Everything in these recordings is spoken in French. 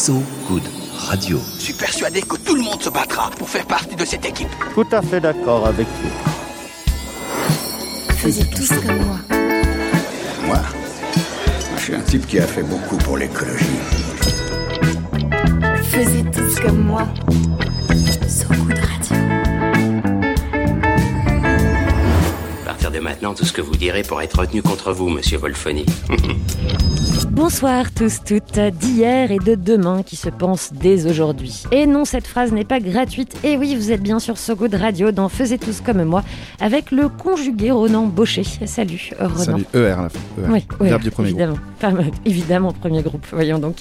So Good Radio. Je suis persuadé que tout le monde se battra pour faire partie de cette équipe. Tout à fait d'accord avec vous. Faisiez tous comme moi. Moi Je suis un type qui a fait beaucoup pour l'écologie. Faisiez tous comme moi. Maintenant, tout ce que vous direz pourra être retenu contre vous, monsieur Wolfoni. Bonsoir tous, toutes, d'hier et de demain qui se pensent dès aujourd'hui. Et non, cette phrase n'est pas gratuite. Et oui, vous êtes bien sur So Good Radio dans Faisez tous comme moi avec le conjugué Ronan Baucher. Salut Ronan. Salut, ER à la fin. ER. Oui, oui, Verbe du premier groupe. Évidemment. Premier groupe. Voyons donc.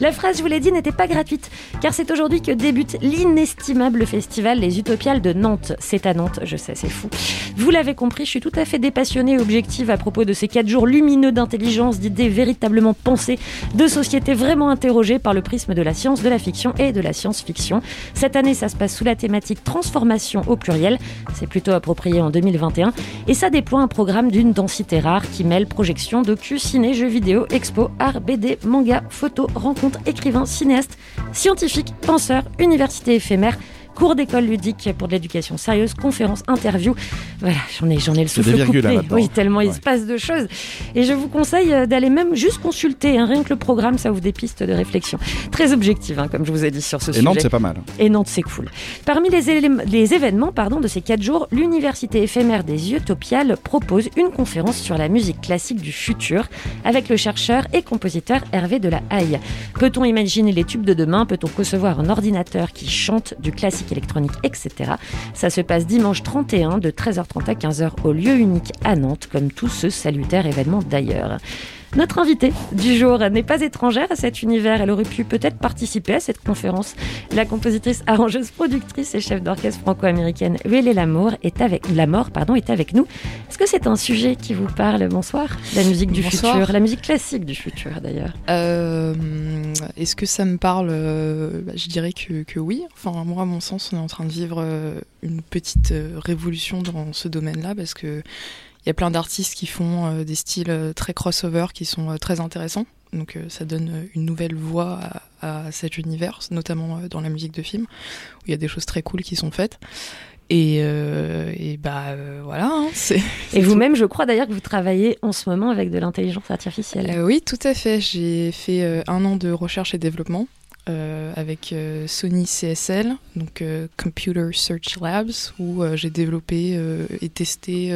La phrase, je vous l'ai dit, n'était pas gratuite, car c'est aujourd'hui que débute l'inestimable festival Les Utopiales de Nantes. C'est à Nantes, je sais, c'est fou. Vous l'avez compris, je suis tout à fait dépassionnée et objective à propos de ces quatre jours lumineux d'intelligence, d'idées véritablement pensées, de sociétés vraiment interrogées par le prisme de la science, de la fiction et de la science-fiction. Cette année, ça se passe sous la thématique transformation au pluriel. C'est plutôt approprié en 2021. Et ça déploie un programme d'une densité rare qui mêle projection, docu, ciné, jeux vidéo, expo, art, BD, manga, photos, rencontres, écrivains, cinéastes, scientifiques, penseurs, universités éphémères. Cours d'école ludique pour de l'éducation sérieuse, conférences, interviews. Voilà, j'en ai, j'en ai le souffle virgules, coupé. là, oui, tellement il se passe de choses. Et je vous conseille euh, d'aller même juste consulter. hein, rien que le programme, ça ouvre des pistes de réflexion. Très objective, hein, comme je vous ai dit sur ce Et sujet. Nantes, c'est pas mal. Et Nantes, c'est cool. Parmi les, les événements pardon, de ces quatre jours, l'Université éphémère des Utopiales propose une conférence sur la musique classique du futur avec le chercheur et compositeur Hervé de la Haye. Peut-on imaginer les tubes de demain? Peut-on concevoir un ordinateur qui chante du classique électronique, etc. Ça se passe dimanche 31 de 13h30 à 15h au lieu unique à Nantes, comme tout ce salutaire événement d'ailleurs. Notre invitée du jour n'est pas étrangère à cet univers. Elle aurait pu peut-être participer à cette conférence. La compositrice, arrangeuse, productrice et chef d'orchestre franco-américaine Huélé Lamour est avec la mort, pardon, est avec nous. Est-ce que c'est un sujet qui vous parle? Bonsoir. La musique du Bonsoir. futur, la musique classique du futur d'ailleurs. Euh, Est-ce que ça me parle? Euh, bah, Je dirais que, que oui. Enfin, moi, à mon sens, on est en train de vivre euh, une petite révolution dans ce domaine-là parce que il y a plein d'artistes qui font euh, des styles euh, très crossover qui sont euh, très intéressants. Donc, ça donne une nouvelle voix à, à cet univers, notamment dans la musique de film, où il y a des choses très cool qui sont faites. Et, euh, et bah euh, voilà, hein, c'est. Et vous-même, je crois d'ailleurs que vous travaillez en ce moment avec de l'intelligence artificielle. Euh, oui, tout à fait. J'ai fait un an de recherche et développement avec Sony CSL, donc Computer Search Labs, où j'ai développé et testé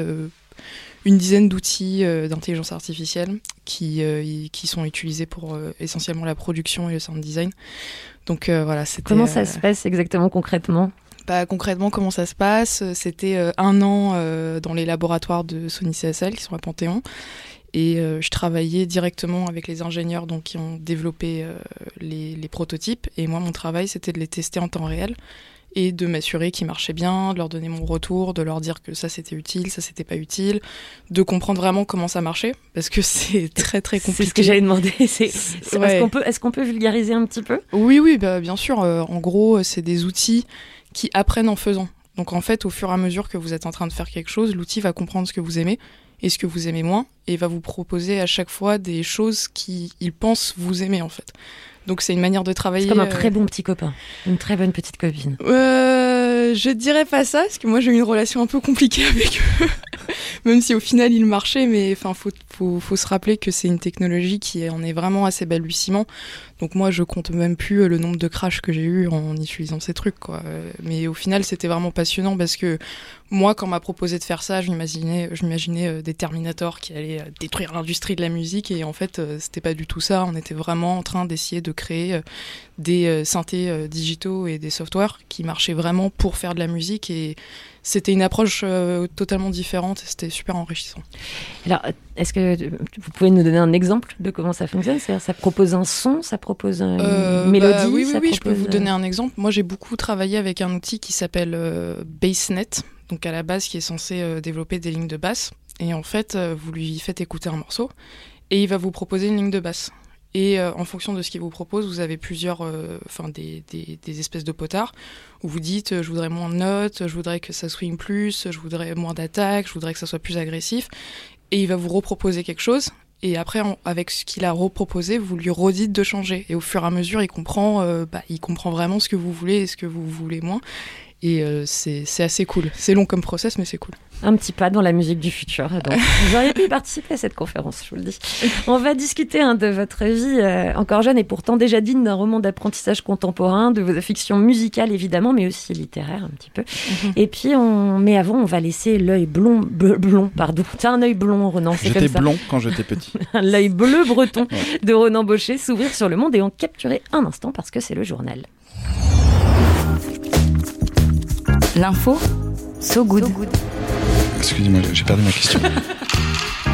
une dizaine d'outils euh, d'intelligence artificielle qui, euh, qui sont utilisés pour euh, essentiellement la production et le sound design. Donc voilà. Comment ça se passe exactement concrètement? Bah, concrètement, comment ça se passe? C'était un an dans les laboratoires de Sony CSL qui sont à Panthéon. Et euh, je travaillais directement avec les ingénieurs donc, qui ont développé euh, les, les prototypes. Et moi, mon travail, c'était de les tester en temps réel et de m'assurer qu'ils marchaient bien, de leur donner mon retour, de leur dire que ça c'était utile, ça c'était pas utile, de comprendre vraiment comment ça marchait, parce que c'est très très compliqué. C'est ce que j'allais demander. C'est, c'est- Ouais. Est-ce qu'on peut, est-ce qu'on peut vulgariser un petit peu? Oui, oui, bah, bien sûr. Euh, en gros, euh, c'est des outils qui apprennent en faisant. Donc en fait, au fur et à mesure que vous êtes en train de faire quelque chose, l'outil va comprendre ce que vous aimez et ce que vous aimez moins, et va vous proposer à chaque fois des choses qu'il pense vous aimer en fait. Donc c'est une manière de travailler. C'est comme un euh, très bon petit copain, une très bonne petite copine. Euh, je dirais pas ça, parce que moi j'ai eu une relation un peu compliquée avec eux. Même si au final il marchait, mais enfin faut, faut, faut se rappeler que c'est une technologie qui en est vraiment assez balbutiement. Donc moi je compte même plus euh, le nombre de crashs que j'ai eu en utilisant ces trucs. Euh, Mais au final c'était vraiment passionnant parce que moi quand m'a proposé de faire ça, je m'imaginais, je m'imaginais euh, des Terminators qui allaient détruire l'industrie de la musique et en fait c'était pas du tout ça. On était vraiment en train d'essayer de créer des synthés digitaux et des softwares qui marchaient vraiment pour faire de la musique et c'était une approche euh, totalement différente et c'était super enrichissant. Alors, est-ce que vous pouvez nous donner un exemple de comment ça fonctionne? C'est-à-dire, ça propose un son, ça propose une Euh, bah mélodie Oui, oui, ça oui, je peux vous donner un exemple. Moi, j'ai beaucoup travaillé avec un outil qui s'appelle euh, BassNet, donc à la base qui est censé développer des lignes de basse. Et en fait, vous lui faites écouter un morceau et il va vous proposer une ligne de basse. Et euh, en fonction de ce qu'il vous propose, vous avez plusieurs, euh, enfin des, des, des espèces de potards où vous dites euh, je voudrais moins de notes, je voudrais que ça swing plus, je voudrais moins d'attaque, je voudrais que ça soit plus agressif. Et il va vous reproposer quelque chose Et après, en- avec ce qu'il a reproposé, vous lui redites de changer. Et au fur et à mesure, il comprend, euh, bah, il comprend vraiment ce que vous voulez et ce que vous voulez moins. Et euh, c'est c'est assez cool. C'est long comme process, mais c'est cool. Un petit pas dans la musique du futur. Donc, vous auriez pu participer à cette conférence, je vous le dis. On va discuter hein, de votre vie euh, encore jeune et pourtant déjà digne d'un roman d'apprentissage contemporain, de vos fictions musicales évidemment, mais aussi littéraires un petit peu. Et puis, on... mais avant, on va laisser l'œil blond, bleu- blond, pardon. T'as un œil blond, Renan, c'est comme J'étais blond quand j'étais petit. L'œil bleu breton de Renan Baucher s'ouvrir sur le monde et en capturer un instant parce que c'est le journal. L'info, so good. Excusez-moi, j'ai perdu ma question.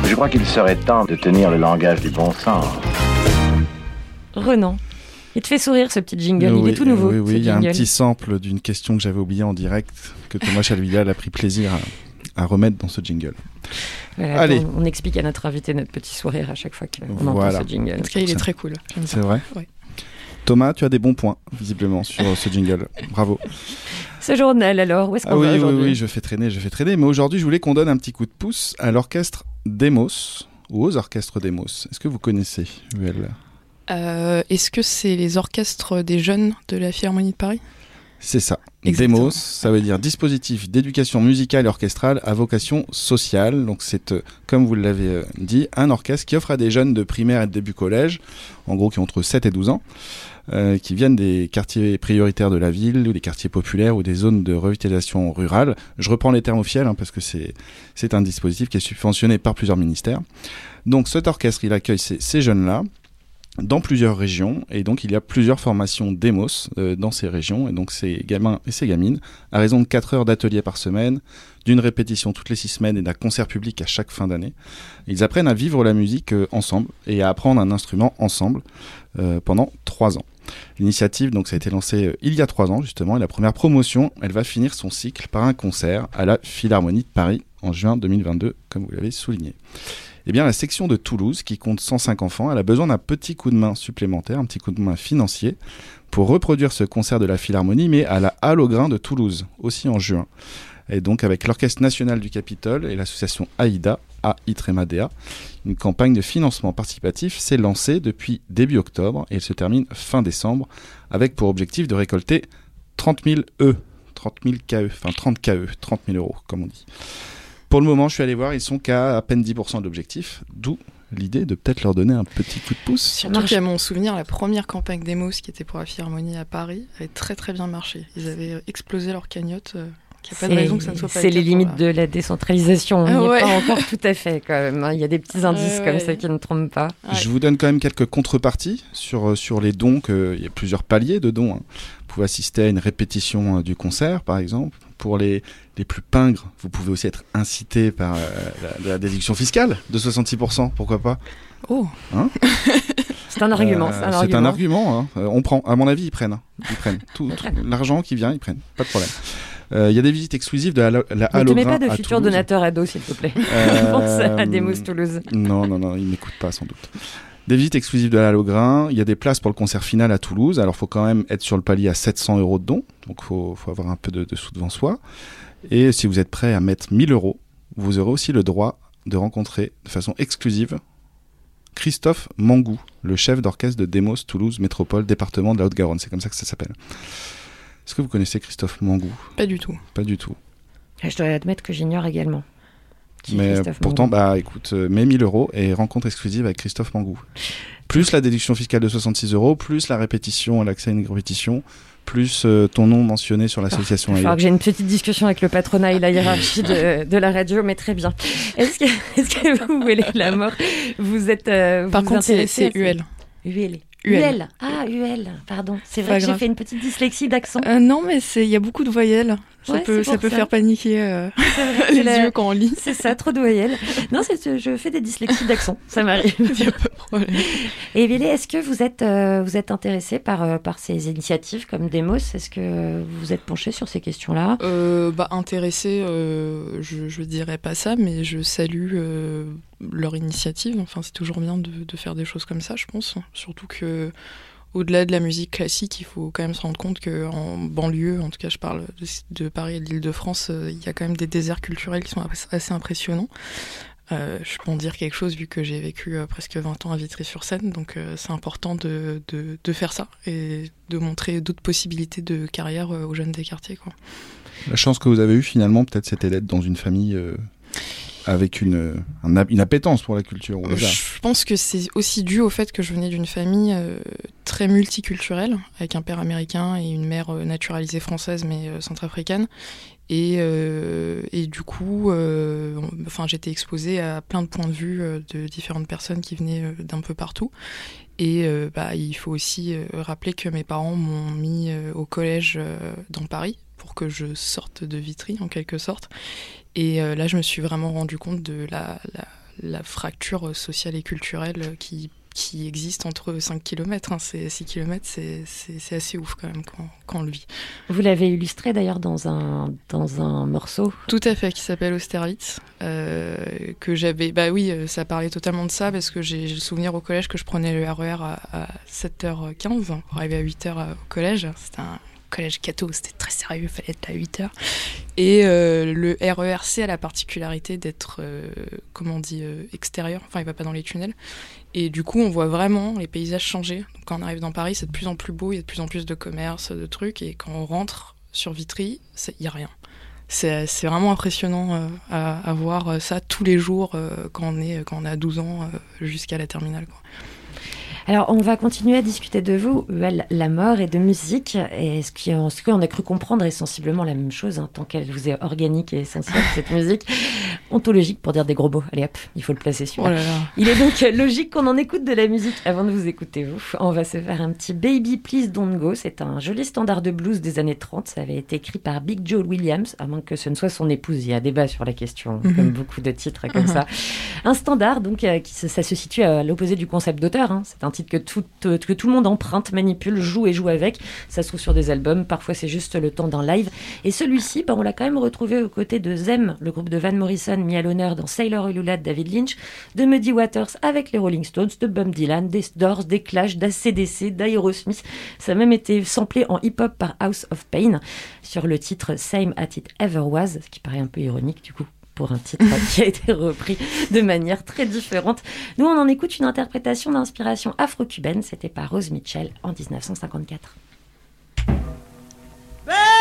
Je crois qu'il serait temps de tenir le langage du bon sens. Renan, il te fait sourire ce petit jingle, il est tout nouveau. Oui, oui, il y a un petit sample d'une question que j'avais oubliée en direct que Thomas Chalvidal a pris plaisir à, à remettre dans ce jingle. Voilà, Allez. On, on explique à notre invité notre petit sourire à chaque fois qu'on Voilà. entend ce jingle. En tout cas, il est très cool. C'est vrai Ouais. Thomas, tu as des bons points, visiblement, sur ce jingle. Bravo. Ce journal, alors, où est-ce qu'on Ah oui, va oui, aujourd'hui oui, je fais traîner, je fais traîner. Mais aujourd'hui, je voulais qu'on donne un petit coup de pouce à l'orchestre Demos, ou aux orchestres Demos. Est-ce que vous connaissez, UL Euh, Est-ce que c'est les orchestres des jeunes de la Philharmonie de Paris? C'est ça. Exactement. Demos, ça veut dire dispositif d'éducation musicale et orchestrale à vocation sociale. Donc c'est, euh, comme vous l'avez euh, dit, un orchestre qui offre à des jeunes de primaire et de début collège, en gros qui ont entre 7 et 12 ans, euh, qui viennent des quartiers prioritaires de la ville, ou des quartiers populaires, ou des zones de revitalisation rurale. Je reprends les termes officiels, hein, parce que c'est, un dispositif qui est subventionné par plusieurs ministères. Donc cet orchestre, il accueille ces, jeunes-là dans plusieurs régions et donc il y a plusieurs formations démos euh, dans ces régions et donc ces gamins et ces gamines à raison de 4 heures d'atelier par semaine d'une répétition toutes les 6 semaines et d'un concert public à chaque fin d'année ils apprennent à vivre la musique euh, ensemble et à apprendre un instrument ensemble pendant 3 ans l'initiative donc ça a été lancé euh, il y a 3 ans justement et la première promotion elle va finir son cycle par un concert à la Philharmonie de Paris en juin 2022 comme vous l'avez souligné eh bien, la section de Toulouse, qui compte 105 enfants, elle a besoin d'un petit coup de main supplémentaire, un petit coup de main financier, pour reproduire ce concert de la Philharmonie, mais à la Halle au Grain de Toulouse, aussi en juin. Et donc, avec l'Orchestre National du Capitole et l'association AIDA, AITREMADEA, une campagne de financement participatif s'est lancée depuis début octobre et elle se termine fin décembre, avec pour objectif de récolter 30 000 E, 30 000 KE, enfin 30 KE, 30 000 euros, comme on dit. Pour le moment, je suis allé voir, ils sont qu'à à peine 10% de l'objectif, d'où l'idée de peut-être leur donner un petit coup de pouce. Surtout qu'à mon souvenir, la première campagne Demos qui était pour la Philharmonie à Paris avait très très bien marché. Ils avaient euh, explosé leur cagnotte. Qu'il n'y a pas de C'est- raison que ça ne soit pas C'est le les limites de la décentralisation. On n'y est ouais. pas encore tout à fait, quand même. hein. Il y a des petits indices Ouais, comme ouais. ça qui ne trompent pas. Ouais. Je vous donne quand même quelques contreparties sur, euh, sur les dons. que- il y a plusieurs paliers de dons. hein. Vous pouvez assister à une répétition euh, du concert, par exemple. Pour les, les plus pingres, vous pouvez aussi être incité par euh, la, la déduction fiscale de 66%, pourquoi pas Oh, C'est un argument. Euh, c'est un argument. un argument. hein. Euh, on prend. À mon avis, ils prennent. hein. Ils prennent. Tout, tout l'argent qui vient, ils prennent. Pas de problème. Euh, Il y a des visites exclusives de la, la Ne te mets pas de futurs donateurs ados, s'il te plaît. Euh, Pense à Demos Toulouse. Non, non, non, ils m'écoutent pas sans doute. Des visites exclusives de la Halle au Grain. Il y a des places pour le concert final à Toulouse. Alors, faut quand même être sur le palier à 700 euros de dons. Donc, faut, faut avoir un peu de, de sous devant soi. Et si vous êtes prêt à mettre 1000 euros, vous aurez aussi le droit de rencontrer de façon exclusive Christophe Mangou, le chef d'orchestre de Demos Toulouse Métropole, département de la Haute-Garonne. C'est comme ça que ça s'appelle. Est-ce que vous connaissez Christophe Mangou? Pas du tout. Pas du tout. Je dois admettre que j'ignore également. Qui est Mais Christophe pourtant, Mangou. bah écoute, euh, mets 1000 euros et rencontre exclusive avec Christophe Mangou. Plus la déduction fiscale de 66 euros, plus la répétition, l'accès à une répétition, plus euh, ton nom mentionné sur l'association Il va AIDA. falloir que j'ai une petite discussion avec le patronat et la hiérarchie de, de la radio, mais très bien. Est-ce que, est-ce que vous voulez la mort? Vous êtes. euh, Par vous contre, c'est ces- UL. UL. UL. Ah, UL, pardon. C'est vrai que j'ai fait une petite dyslexie d'accent. Euh, non, mais c'est il y a beaucoup de voyelles. Ça Ouais, peut c'est ça pour peut ça. faire paniquer euh, vrai, les la- yeux quand on lit. C'est ça, trop de voyelles. Non, c'est- je fais des dyslexies d'accent, ça m'arrive. Il y a pas de problème. Et Vélé, est-ce que vous êtes, euh, vous êtes intéressé par, euh, par ces initiatives comme Demos? Est-ce que vous vous êtes penché sur ces questions-là? Euh, bah, intéressé, je, je dirais pas ça, mais je salue leur initiative. Enfin, c'est toujours bien de, de faire des choses comme ça, je pense. Surtout que, au-delà de la musique classique, il faut quand même se rendre compte qu'en banlieue, en tout cas, je parle de, de Paris et de l'Île-de-France, euh, il y a quand même des déserts culturels qui sont assez impressionnants. Euh, je peux en dire quelque chose vu que j'ai vécu euh, presque 20 ans à Vitry-sur-Seine, donc c'est important de, de, de, faire ça et de montrer d'autres possibilités de carrière aux jeunes des quartiers. La chance que vous avez eue finalement, peut-être c'était d'être dans une famille avec une, un, une appétence pour la culture. Je pense que c'est aussi dû au fait que je venais d'une famille euh, très multiculturelle, avec un père américain et une mère euh, naturalisée française mais euh, centrafricaine. Et, et, du coup, enfin, j'étais exposée à plein de points de vue de différentes personnes qui venaient d'un peu partout. Et bah, il faut aussi rappeler que mes parents m'ont mis au collège dans Paris pour que je sorte de Vitry en quelque sorte. Et euh, là, je me suis vraiment rendu compte de la, la, fracture sociale et culturelle qui, qui existe entre 5 km. Hein. 6 km, c'est assez ouf quand même quand, quand on le vit. Vous l'avez illustré d'ailleurs dans un, dans un morceau. Tout à fait, qui s'appelle Austerlitz. Euh, que j'avais. Bah oui, euh, ça parlait totalement de ça parce que j'ai le souvenir au collège que je prenais le RER e à, à 7h15 pour arriver à 8h au collège. C'était un collège catho, c'était très sérieux, il fallait être à 8 heures. Et euh, le RERC a la particularité d'être, euh, comment on dit, euh, extérieur, enfin il va pas dans les tunnels. Et du coup, on voit vraiment les paysages changer. Quand on arrive dans Paris, c'est de plus en plus beau, il y a de plus en plus de commerce, de trucs, et quand on rentre sur Vitry, il n'y a rien. C'est vraiment impressionnant à, à, voir ça tous les jours quand, on est, quand on a 12 ans jusqu'à la terminale. Alors, on va continuer à discuter de vous, la mort et de musique. Et ce qu'on a cru comprendre est sensiblement la même chose, hein, tant qu'elle vous est organique et essentielle, cette musique. Ontologique pour dire des gros mots. Allez hop, il faut le placer sur. Oh il est donc logique qu'on en écoute de la musique avant de vous écouter, vous. On va se faire un petit Baby Please Don't Go. C'est un joli standard de blues des années 30. Ça avait été écrit par Big Joe Williams, à moins que ce ne soit son épouse. Il y a débat sur la question, mhm. comme beaucoup de titres comme ça. Un standard, donc, euh, qui, ça se situe à l'opposé du concept d'auteur. Hein. C'est un que tout, euh, que tout le monde emprunte, manipule, joue et joue avec. Ça se trouve sur des albums, parfois c'est juste le temps d'un live. Et celui-ci, bah, on l'a quand même retrouvé aux côtés de Zem, le groupe de Van Morrison mis à l'honneur dans Sailor Ulula de David Lynch, de Muddy Waters avec les Rolling Stones, de Bob Dylan, des Doors, des Clash, d'ACDC, d'Aerosmith. Ça a même été samplé en hip-hop par House of Pain sur le titre Same At It Ever Was, ce qui paraît un peu ironique du coup pour un titre qui a été repris de manière très différente. Nous, on en écoute une interprétation d'inspiration afro-cubaine. C'était par Rose Mitchell en 1954. retour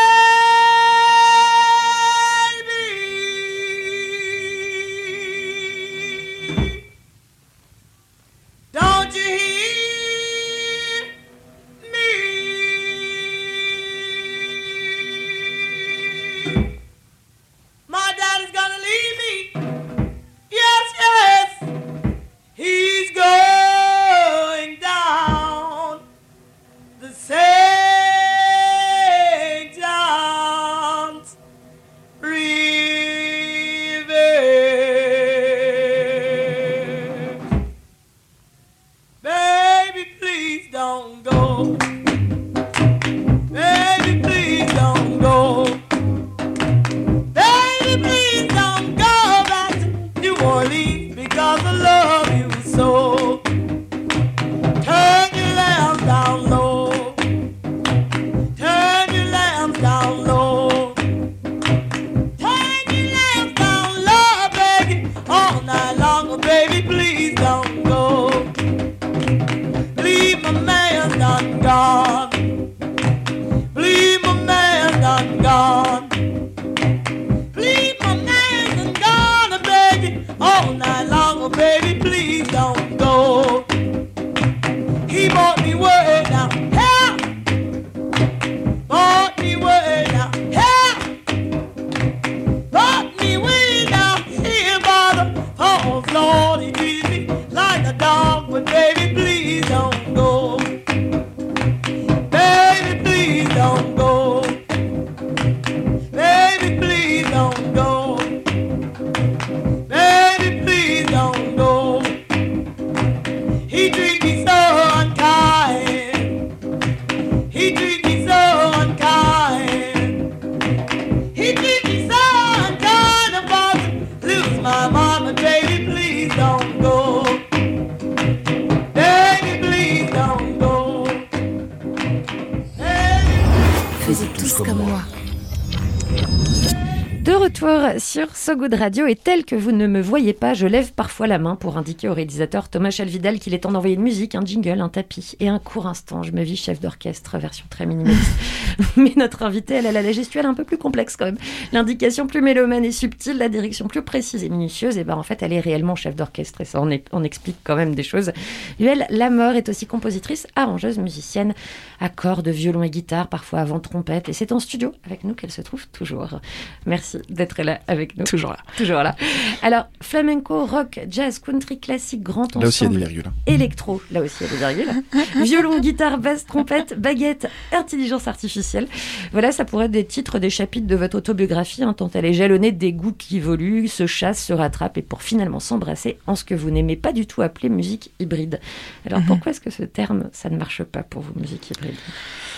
sur So Good Radio et tel que vous ne me voyez pas, je lève parfois la main pour indiquer au réalisateur Thomas Chalvidal qu'il est temps d'envoyer une musique, un jingle, un tapis et un court instant. Je me vis chef d'orchestre, version très minimaliste. Mais notre invitée, elle, a la gestuelle un peu plus complexe quand même. L'indication plus mélomane et subtile, la direction plus précise et minutieuse, et ben en fait, elle est réellement chef d'orchestre et ça, on, explique quand même des choses. Luelle Lamort est aussi compositrice, arrangeuse, musicienne, à cordes, violon et guitare, parfois avant trompette, et c'est en studio avec nous qu'elle se trouve toujours. Merci d'être là avec nous. Toujours là. Toujours là. Alors, flamenco, rock, jazz, country, classique, grand ensemble. Là aussi, il y a des virgules. hein. Électro, là aussi il y a des virgules. Violon, guitare, basse, trompette, baguette, intelligence artificielle. Voilà, ça pourrait être des titres, des chapitres de votre autobiographie, hein, tant elle est jalonnée des goûts qui évoluent, se chassent, se rattrapent et pour finalement s'embrasser en ce que vous n'aimez pas du tout appeler musique hybride. Alors Mhm. pourquoi est-ce que ce terme, ça ne marche pas pour vous, musique hybride?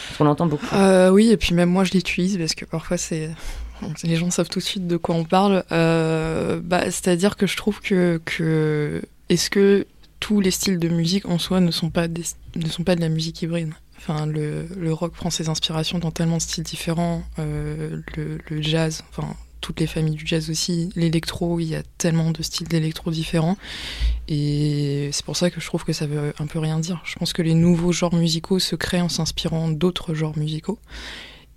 Parce qu'on l'entend beaucoup. Euh, oui, et puis même moi je l'utilise parce que parfois c'est. Les gens savent tout de suite de quoi on parle. Euh, bah, C'est-à-dire que je trouve que. Est-ce que tous les styles de musique en soi ne sont pas, de la musique hybride? Enfin, le, le rock prend ses inspirations dans tellement de styles différents. euh, le, le jazz, enfin, toutes les familles du jazz aussi. L'électro, il y a tellement de styles d'électro différents. Et c'est pour ça que je trouve que ça veut un peu rien dire. Je pense que les nouveaux genres musicaux se créent en s'inspirant d'autres genres musicaux.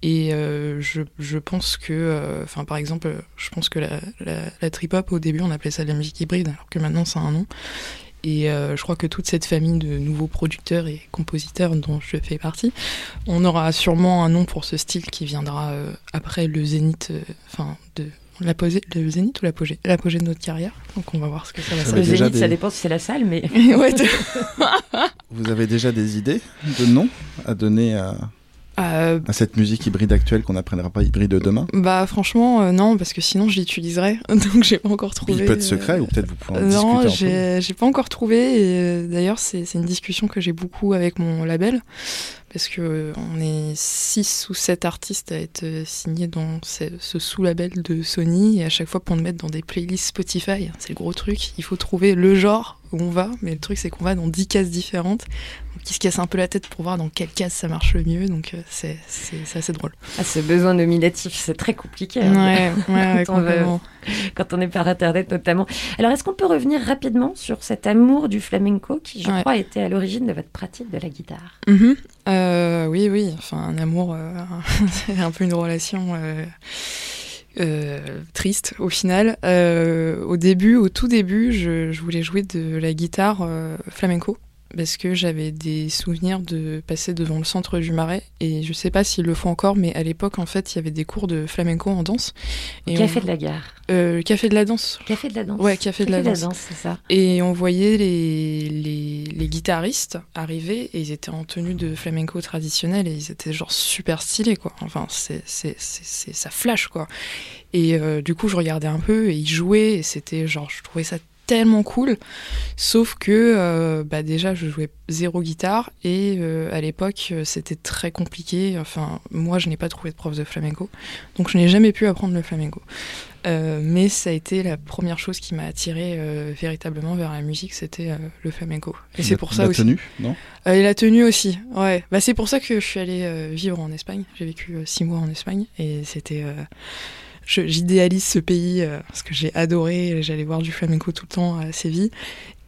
Et euh, je, je pense que, euh, enfin par exemple, je pense que la, la, la trip-hop au début on appelait ça de la musique hybride, alors que maintenant ça a un nom. Et euh, je crois que toute cette famille de nouveaux producteurs et compositeurs dont je fais partie, on aura sûrement un nom pour ce style qui viendra euh, après le zénith, euh, enfin de l'apogée, le zénith ou l'apogée, l'apogée de notre carrière. Donc on va voir ce que ça va Le faire. déjà zénith, ça dépend si c'est la salle, mais ouais, Vous avez déjà des idées de noms à donner à, Euh, à cette musique hybride actuelle qu'on n'apprendra pas hybride demain bah franchement euh, non parce que sinon je l'utiliserais donc j'ai pas encore trouvé. Il peut être euh, secret ou peut-être vous pouvez en Non, discuter entre vous. j'ai pas encore trouvé. Et euh, d'ailleurs, c'est une discussion que j'ai beaucoup avec mon label. Parce que on est 6 ou 7 artistes à être signés dans ce, ce sous-label de Sony. Et à chaque fois, pour nous mettre dans des playlists Spotify, c'est le gros truc. Il faut trouver le genre où on va. Mais le truc, c'est qu'on va dans 10 cases différentes. Donc, ils se cassent un peu la tête pour voir dans quelle case ça marche le mieux. Donc, euh, c'est assez drôle. ah, ce besoin nominatif, c'est très compliqué. hein. Ouais, ouais, ouais, Quand on veut- quand on est par Internet notamment. Alors, est-ce qu'on peut revenir rapidement sur cet amour du flamenco qui, je crois, était à l'origine de votre pratique de la guitare? Mhm. Euh, oui, oui, enfin un amour, euh, c'est un peu une relation euh, euh, triste au final. Euh, au début, au tout début, je, voulais jouer de la guitare euh, flamenco parce que j'avais des souvenirs de passer devant le centre du Marais et je sais pas s'ils le font encore, mais à l'époque en fait il y avait des cours de flamenco en danse. Et Café on- de la gare. euh, café de la danse. Café de la danse. Ouais, café de la danse. c'est ça. Et on voyait les, les, les guitaristes arriver et ils étaient en tenue de flamenco traditionnelle et ils étaient genre super stylés quoi. Enfin, c'est, c'est- ça flash quoi. Et euh, du coup, je regardais un peu et ils jouaient et c'était genre, je trouvais ça tellement cool. Sauf que euh, bah déjà, je jouais zéro guitare et euh, à l'époque, euh, c'était très compliqué. Enfin, moi, je n'ai pas trouvé de prof de flamenco, donc je n'ai jamais pu apprendre le flamenco. Euh, mais ça a été la première chose qui m'a attiré euh, véritablement vers la musique, c'était le flamenco. Et c'est pour ça la aussi. tenue, non? Et la tenue aussi, ouais. Bah, c'est pour ça que je suis allée vivre en Espagne. J'ai vécu six mois en Espagne et c'était. J'idéalise ce pays euh, parce que j'ai adoré. J'allais voir du flamenco tout le temps à Séville.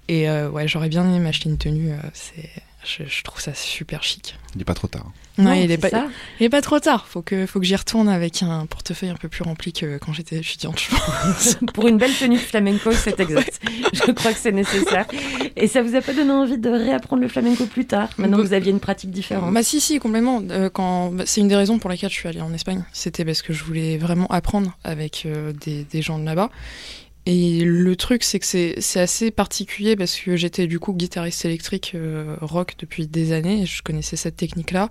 Et euh, ouais, j'aurais bien aimé m'acheter une tenue. euh, c'est, je, je trouve ça super chic. Il n'est pas trop tard. Non, Non, il est c'est pas, ça. il est pas trop tard. Faut que, faut que j'y retourne avec un portefeuille un peu plus rempli que quand j'étais étudiante. je pense. Pour une belle tenue de flamenco, c'est exact. Je crois que c'est nécessaire. Et ça vous a pas donné envie de réapprendre le flamenco plus tard, maintenant que vous aviez une pratique différente? Bah si si complètement. Euh, quand bah, c'est une des raisons pour lesquelles je suis allée en Espagne. C'était parce que je voulais vraiment apprendre avec euh, des, des gens de là-bas. Et le truc c'est que c'est assez particulier parce que j'étais du coup guitariste électrique euh, rock depuis des années et je connaissais cette technique-là.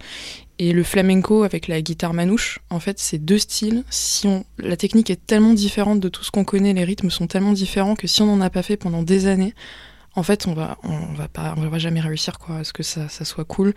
Et le flamenco avec la guitare manouche, en fait, c'est deux styles. Si on, la technique est tellement différente de tout ce qu'on connaît, les rythmes sont tellement différents que si on n'en a pas fait pendant des années, en fait, on va, on va pas, on va jamais réussir quoi, à ce que ça soit cool.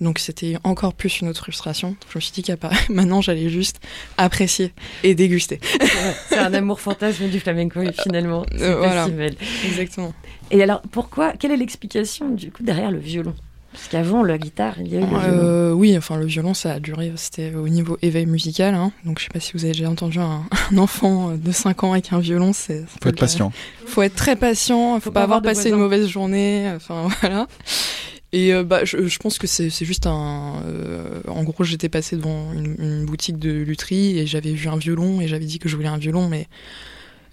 Donc c'était encore plus une autre frustration. Je me suis dit qu'à part- maintenant j'allais juste apprécier et déguster. Ouais, C'est un amour fantasme du flamenco et finalement, c'est Euh, pas voilà. si belle. Exactement. Et alors, pourquoi Quelle est l'explication du coup derrière le violon? Parce qu'avant, la guitare, il y a eu le violon. Euh, oui, enfin le violon, ça a duré, c'était au niveau éveil musical. hein. Donc je sais pas si vous avez déjà entendu un, un enfant de 5 ans avec un violon, c'est. Faut être patient. Faut être très patient, faut, Faut pas pas avoir passé une mauvaise journée, enfin voilà. Et euh, bah, je, pense que c'est juste un. euh, en gros, j'étais passé devant une, boutique de lutherie et j'avais vu un violon et j'avais dit que je voulais un violon, mais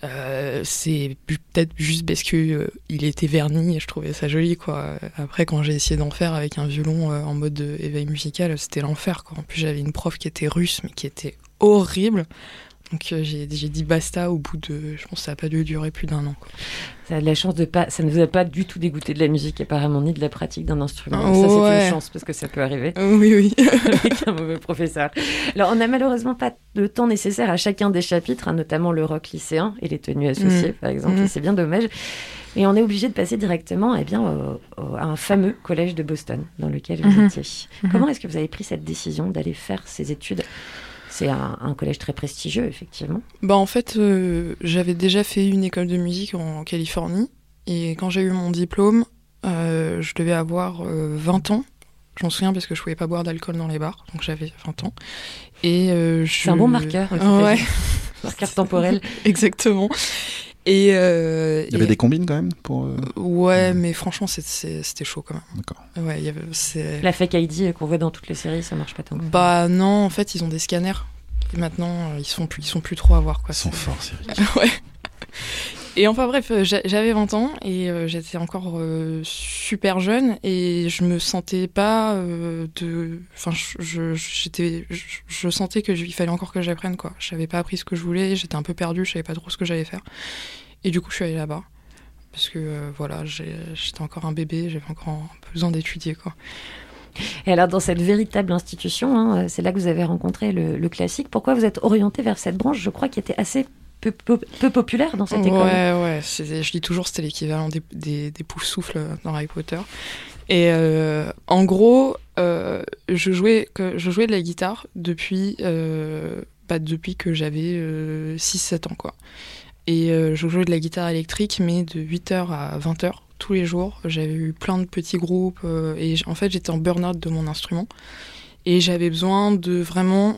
euh, c'est peut-être juste parce que il était verni et je trouvais ça joli quoi. Après, quand j'ai essayé d'en faire avec un violon en mode éveil musical, c'était l'enfer quoi. En plus, j'avais une prof qui était russe mais qui était horrible. Donc euh, j'ai dit basta au bout de, je pense que ça a pas dû durer plus d'un an. Quoi. Ça a de la chance de pas. Ça ne vous a pas du tout dégoûté de la musique, apparemment, ni de la pratique d'un instrument. Ça, c'est ouais. une chance parce que ça peut arriver Euh, oui, oui. avec un mauvais professeur. Alors, on n'a malheureusement pas le temps nécessaire à chacun des chapitres, hein, notamment le rock lycéen et les tenues associées, Mm. par exemple. Mm. C'est bien dommage. Et on est obligé de passer directement eh bien, au- au- à un fameux collège de Boston dans lequel vous Mhm. étiez. Comment est-ce que vous avez pris cette décision d'aller faire ces études C'est un, un collège très prestigieux, effectivement. Bah en fait, euh, j'avais déjà fait une école de musique en Californie et quand j'ai eu mon diplôme, euh, je devais avoir euh, 20 ans. Je m'en souviens parce que je pouvais pas boire d'alcool dans les bars, donc j'avais 20 ans. Et euh, je... C'est un bon marqueur. Ouais, marqueur temporel. exactement. Et, euh, Il y avait et- des combines quand même pour. euh, Ouais, mais franchement, c'était chaud quand même. D'accord. Ouais, il y avait, c'est... La fake ID qu'on voit dans toutes les séries, ça marche pas tant. que ça. Bah non, en fait, ils ont des scanners. Et maintenant, euh, ils sont plus, ils sont plus trop à voir quoi. Ils sont C'est- forts, Cyril. ouais. Et enfin bref, euh, j'a- j'avais 20 ans et euh, j'étais encore euh, super jeune et je me sentais pas de, enfin je, j'étais, je, je sentais que je- il fallait encore que j'apprenne quoi. J'avais pas appris ce que je voulais, j'étais un peu perdue, je savais pas trop ce que j'allais faire. Et du coup, je suis allée là-bas parce que voilà, j'étais encore un bébé, j'avais encore besoin d'étudier quoi. Et alors, dans cette véritable institution, hein, c'est là que vous avez rencontré le, le classique. Pourquoi vous êtes orienté vers cette branche, je crois, qui était assez peu, populaire dans cette école Ouais, ouais. Je dis toujours, c'était l'équivalent des, des, des poufs souffles dans Harry Potter. Et euh, en gros, euh, je, jouais, je jouais de la guitare depuis, euh, bah, depuis que j'avais 6-7 ans. Quoi. Et je jouais de la guitare électrique, mais de 8h à 20h tous les jours. J'avais eu plein de petits groupes. et en fait, j'étais en burn-out de mon instrument. Et j'avais besoin de vraiment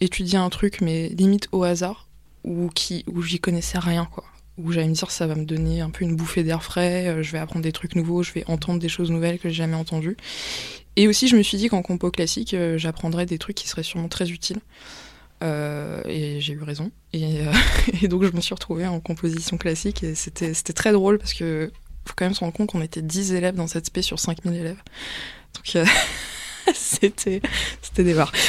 étudier un truc, mais limite au hasard, où, où j'y connaissais rien, quoi. Où j'allais me dire, ça va me donner un peu une bouffée d'air frais, euh, je vais apprendre des trucs nouveaux, je vais entendre des choses nouvelles que j'ai jamais entendues. Et aussi, je me suis dit qu'en compo classique, euh, j'apprendrais des trucs qui seraient sûrement très utiles. Euh, et j'ai eu raison. Et, donc, je me suis retrouvée en composition classique, et c'était c'était très drôle parce que faut quand même se rendre compte qu'on était 10 élèves dans cette spé sur 5000 élèves. Donc, c'était c'était des barres.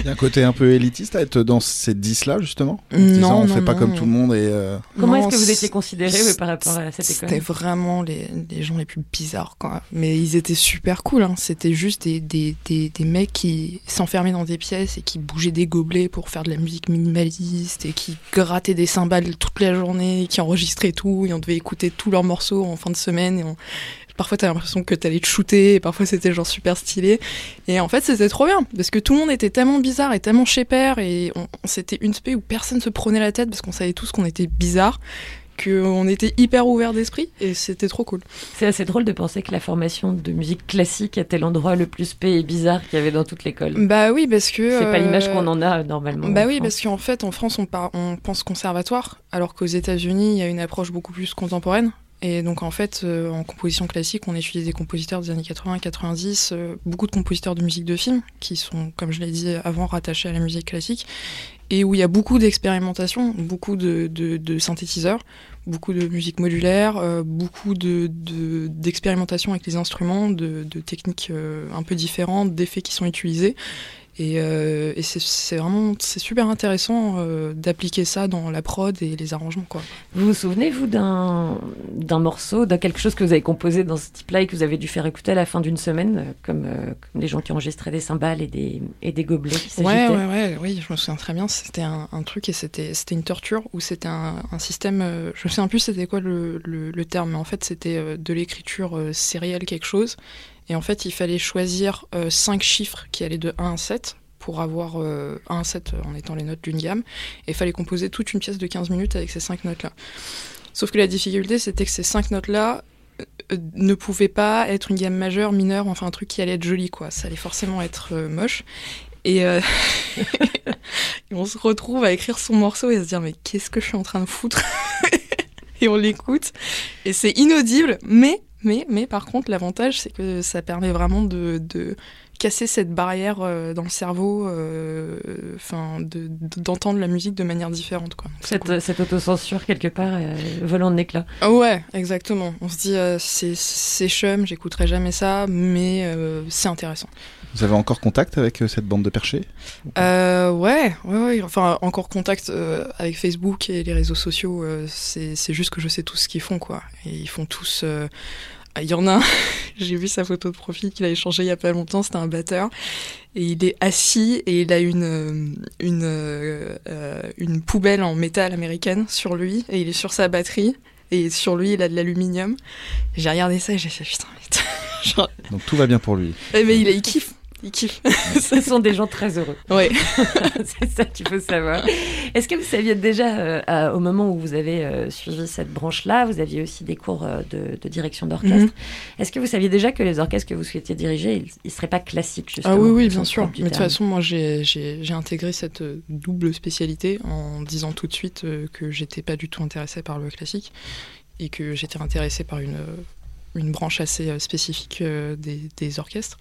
Il y a un côté un peu élitiste à être dans ces 10-là, justement? En se Non, disant, on non, fait pas non. comme tout le monde et. euh, Comment est-ce que vous étiez considéré par rapport à cette C'était école? vraiment les, les gens les plus bizarres, quoi. Mais ils étaient super cool, hein. C'était juste des, des, des, des mecs qui s'enfermaient dans des pièces et qui bougeaient des gobelets pour faire de la musique minimaliste et qui grattaient des cymbales toute la journée, qui enregistraient tout et on devait écouter tous leurs morceaux en fin de semaine et on... Parfois, t'as l'impression que t'allais te shooter, et parfois c'était genre super stylé. Et en fait, c'était trop bien, parce que tout le monde était tellement bizarre et tellement chez père, et c'était une spé où personne se prenait la tête, parce qu'on savait tous qu'on était bizarre, qu'on était hyper ouvert d'esprit, et c'était trop cool. C'est assez drôle de penser que la formation de musique classique était l'endroit le plus spé et bizarre qu'il y avait dans toute l'école. Bah oui, parce que... C'est pas l'image euh, qu'on en a euh, normalement. Bah oui, France. parce qu'en fait, en France, on, par- on pense conservatoire, alors qu'aux États-Unis, il y a une approche beaucoup plus contemporaine. Et donc, en fait, euh, en composition classique, on étudie des compositeurs des années 80-90, euh, beaucoup de compositeurs de musique de film, qui sont, comme je l'ai dit avant, rattachés à la musique classique, et où il y a beaucoup d'expérimentation, beaucoup de, de- de synthétiseurs, beaucoup de musique modulaire, euh, beaucoup de- de- d'expérimentation avec les instruments, de, de techniques euh, un peu différentes, d'effets qui sont utilisés. Et, euh, et c'est- vraiment c'est super intéressant euh, d'appliquer ça dans la prod et les arrangements quoi. Vous vous souvenez, vous, d'un d'un morceau, d'un quelque chose que vous avez composé dans ce type-là et que vous avez dû faire écouter à la fin d'une semaine, euh, comme, euh, comme les gens qui enregistraient des cymbales et des, et des gobelets qui Ouais, s'agitaient? Ouais, ouais, oui, je me souviens très bien. C'était un, un truc et c'était c'était une torture où c'était un, un système. je me souviens plus c'était quoi le, le, le terme, mais en fait c'était de l'écriture sérielle quelque chose. Et en fait, il fallait choisir euh, cinq chiffres qui allaient de 1 à 7 pour avoir euh, 1 à 7 en étant les notes d'une gamme. Et il fallait composer toute une pièce de 15 minutes avec ces cinq notes-là. Sauf que la difficulté, c'était que ces cinq notes-là, euh, ne pouvait pas être une gamme majeure, mineure, enfin un truc qui allait être joli, quoi. Ça allait forcément être moche. Et, et on se retrouve à écrire son morceau et à se dire mais qu'est-ce que je suis en train de foutre? Et on l'écoute et c'est inaudible, mais mais mais par contre l'avantage c'est que ça permet vraiment de, de casser cette barrière euh, dans le cerveau, euh, enfin de- de- d'entendre la musique de manière différente quoi. Cette, cool. cette autocensure, quelque part, euh, volant de l'éclat. Ah ouais, exactement. On se dit euh, c'est c'est chum, j'écouterai jamais ça, mais c'est intéressant. Vous avez encore contact avec euh, cette bande de perchés? Euh, ouais, ouais, ouais. Enfin, encore contact euh, avec Facebook et les réseaux sociaux. euh, c'est juste que je sais tout ce qu'ils font, quoi. Et ils font tous. Il y en a un, j'ai vu sa photo de profil qu'il a échangé il y a pas longtemps, c'était un batteur. Et il est assis et il a une, une, une poubelle en métal américaine sur lui. Et il est sur sa batterie. Et sur lui, il a de l'aluminium. J'ai regardé ça et j'ai fait putain, mais genre, Donc tout va bien pour lui. eh, mais il, il kiffe. Ce sont des gens très heureux. Ouais. c'est ça qu'il faut savoir. Est-ce que vous saviez déjà, euh, à- au moment où vous avez euh, suivi cette branche-là, vous aviez aussi des cours euh, de, de direction d'orchestre. Mhm. Est-ce que vous saviez déjà que les orchestres que vous souhaitiez diriger, ils ne seraient pas classiques, justement Ah oui, oui, bien sûr. Mais de toute façon, moi, j'ai- intégré cette double spécialité en disant tout de suite que j'étais pas du tout intéressée par le classique et que j'étais intéressée par une, une branche assez spécifique des, des orchestres.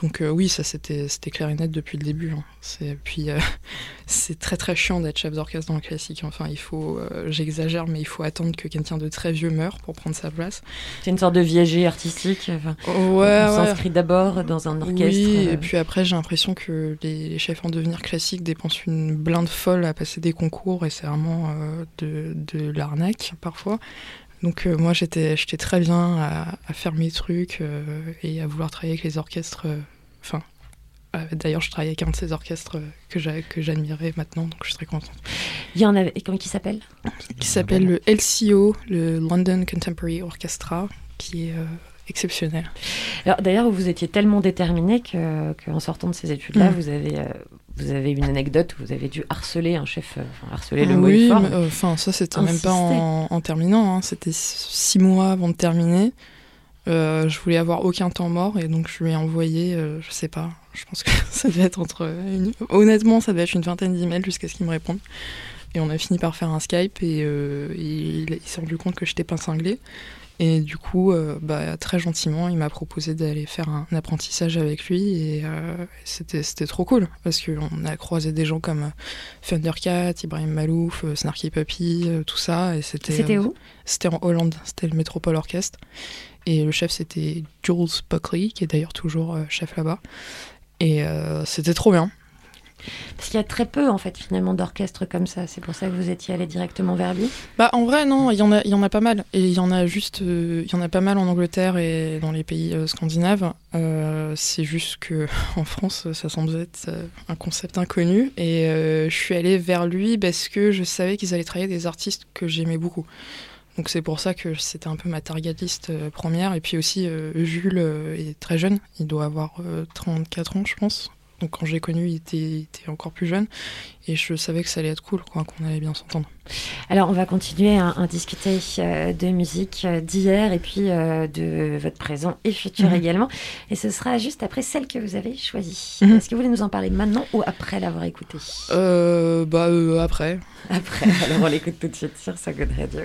Donc euh, oui, ça c'était clair et net depuis le début. hein. C'est puis euh, c'est très très chiant d'être chef d'orchestre dans le classique. Enfin, il faut, euh, j'exagère, mais il faut attendre que quelqu'un de très vieux meure pour prendre sa place. C'est une sorte de viager artistique. enfin, Ouais, on ouais. s'inscrit d'abord dans un orchestre. Oui, et puis après, j'ai l'impression que les, les chefs en devenir classiques dépensent une blinde folle à passer des concours et c'est vraiment de, de l'arnaque parfois. Donc euh, moi, j'étais j'étais très bien à, à faire mes trucs euh, et à vouloir travailler avec les orchestres. euh, Enfin, euh, d'ailleurs, je travaille avec un de ces orchestres que j'a- que j'admirais maintenant, donc je suis très contente. Il y en avait. Comment qui s'appelle? Qui s'appelle le LCO, le London Contemporary Orchestra, qui est exceptionnel. Alors, D'ailleurs, vous étiez tellement déterminé que, qu'en sortant de ces études-là, Mm. vous avez. Vous avez une anecdote où vous avez dû harceler un chef, euh, enfin, harceler le mot oui, euh, enfin ça c'était même pas en, en terminant, hein. c'était six mois avant de terminer. Euh, je voulais avoir aucun temps mort et donc je lui ai envoyé, euh, je sais pas, je pense que ça devait être entre, une- honnêtement ça devait être une vingtaine d'emails jusqu'à ce qu'il me réponde. Et on a fini par faire un Skype et, euh, il, il s'est rendu compte que j'étais pas cinglée. Et du coup, euh, bah, très gentiment, il m'a proposé d'aller faire un, apprentissage avec lui et euh, c'était c'était trop cool parce qu'on a croisé des gens comme Thundercat, Ibrahim Malouf, euh, Snarky Puppy, euh, tout ça. Et c'était. C'était euh, où? C'était en Hollande, c'était le Métropole Orchestre. Et le chef, c'était Jules Buckley, qui est d'ailleurs toujours euh, chef là-bas. Et euh, c'était trop bien. Parce qu'il y a très peu, en fait, finalement, d'orchestres comme ça. C'est pour ça que vous étiez allé directement vers lui. Bah en vrai non, il y en a, y en a pas mal et il y en a juste, euh, il y en a pas mal en Angleterre et dans les pays euh, scandinaves. Euh, c'est juste que en France, ça semble être un concept inconnu et je suis allée vers lui parce que je savais qu'ils allaient travailler des artistes que j'aimais beaucoup. Donc c'est pour ça que c'était un peu ma target list euh, première et puis aussi Jules est très jeune, il doit avoir euh, 34 ans je pense. Donc quand je l'ai connu, il était, il était encore plus jeune et je savais que ça allait être cool, quoi, qu'on allait bien s'entendre. Alors, on va continuer à, à discuter euh, de musique euh, d'hier et puis euh, de votre présent et futur Mhm. également. Et ce sera juste après celle que vous avez choisie. Mhm. Est-ce que vous voulez nous en parler maintenant ou après l'avoir écoutée bah après. Après, alors on l'écoute tout de suite sur So Good Radio.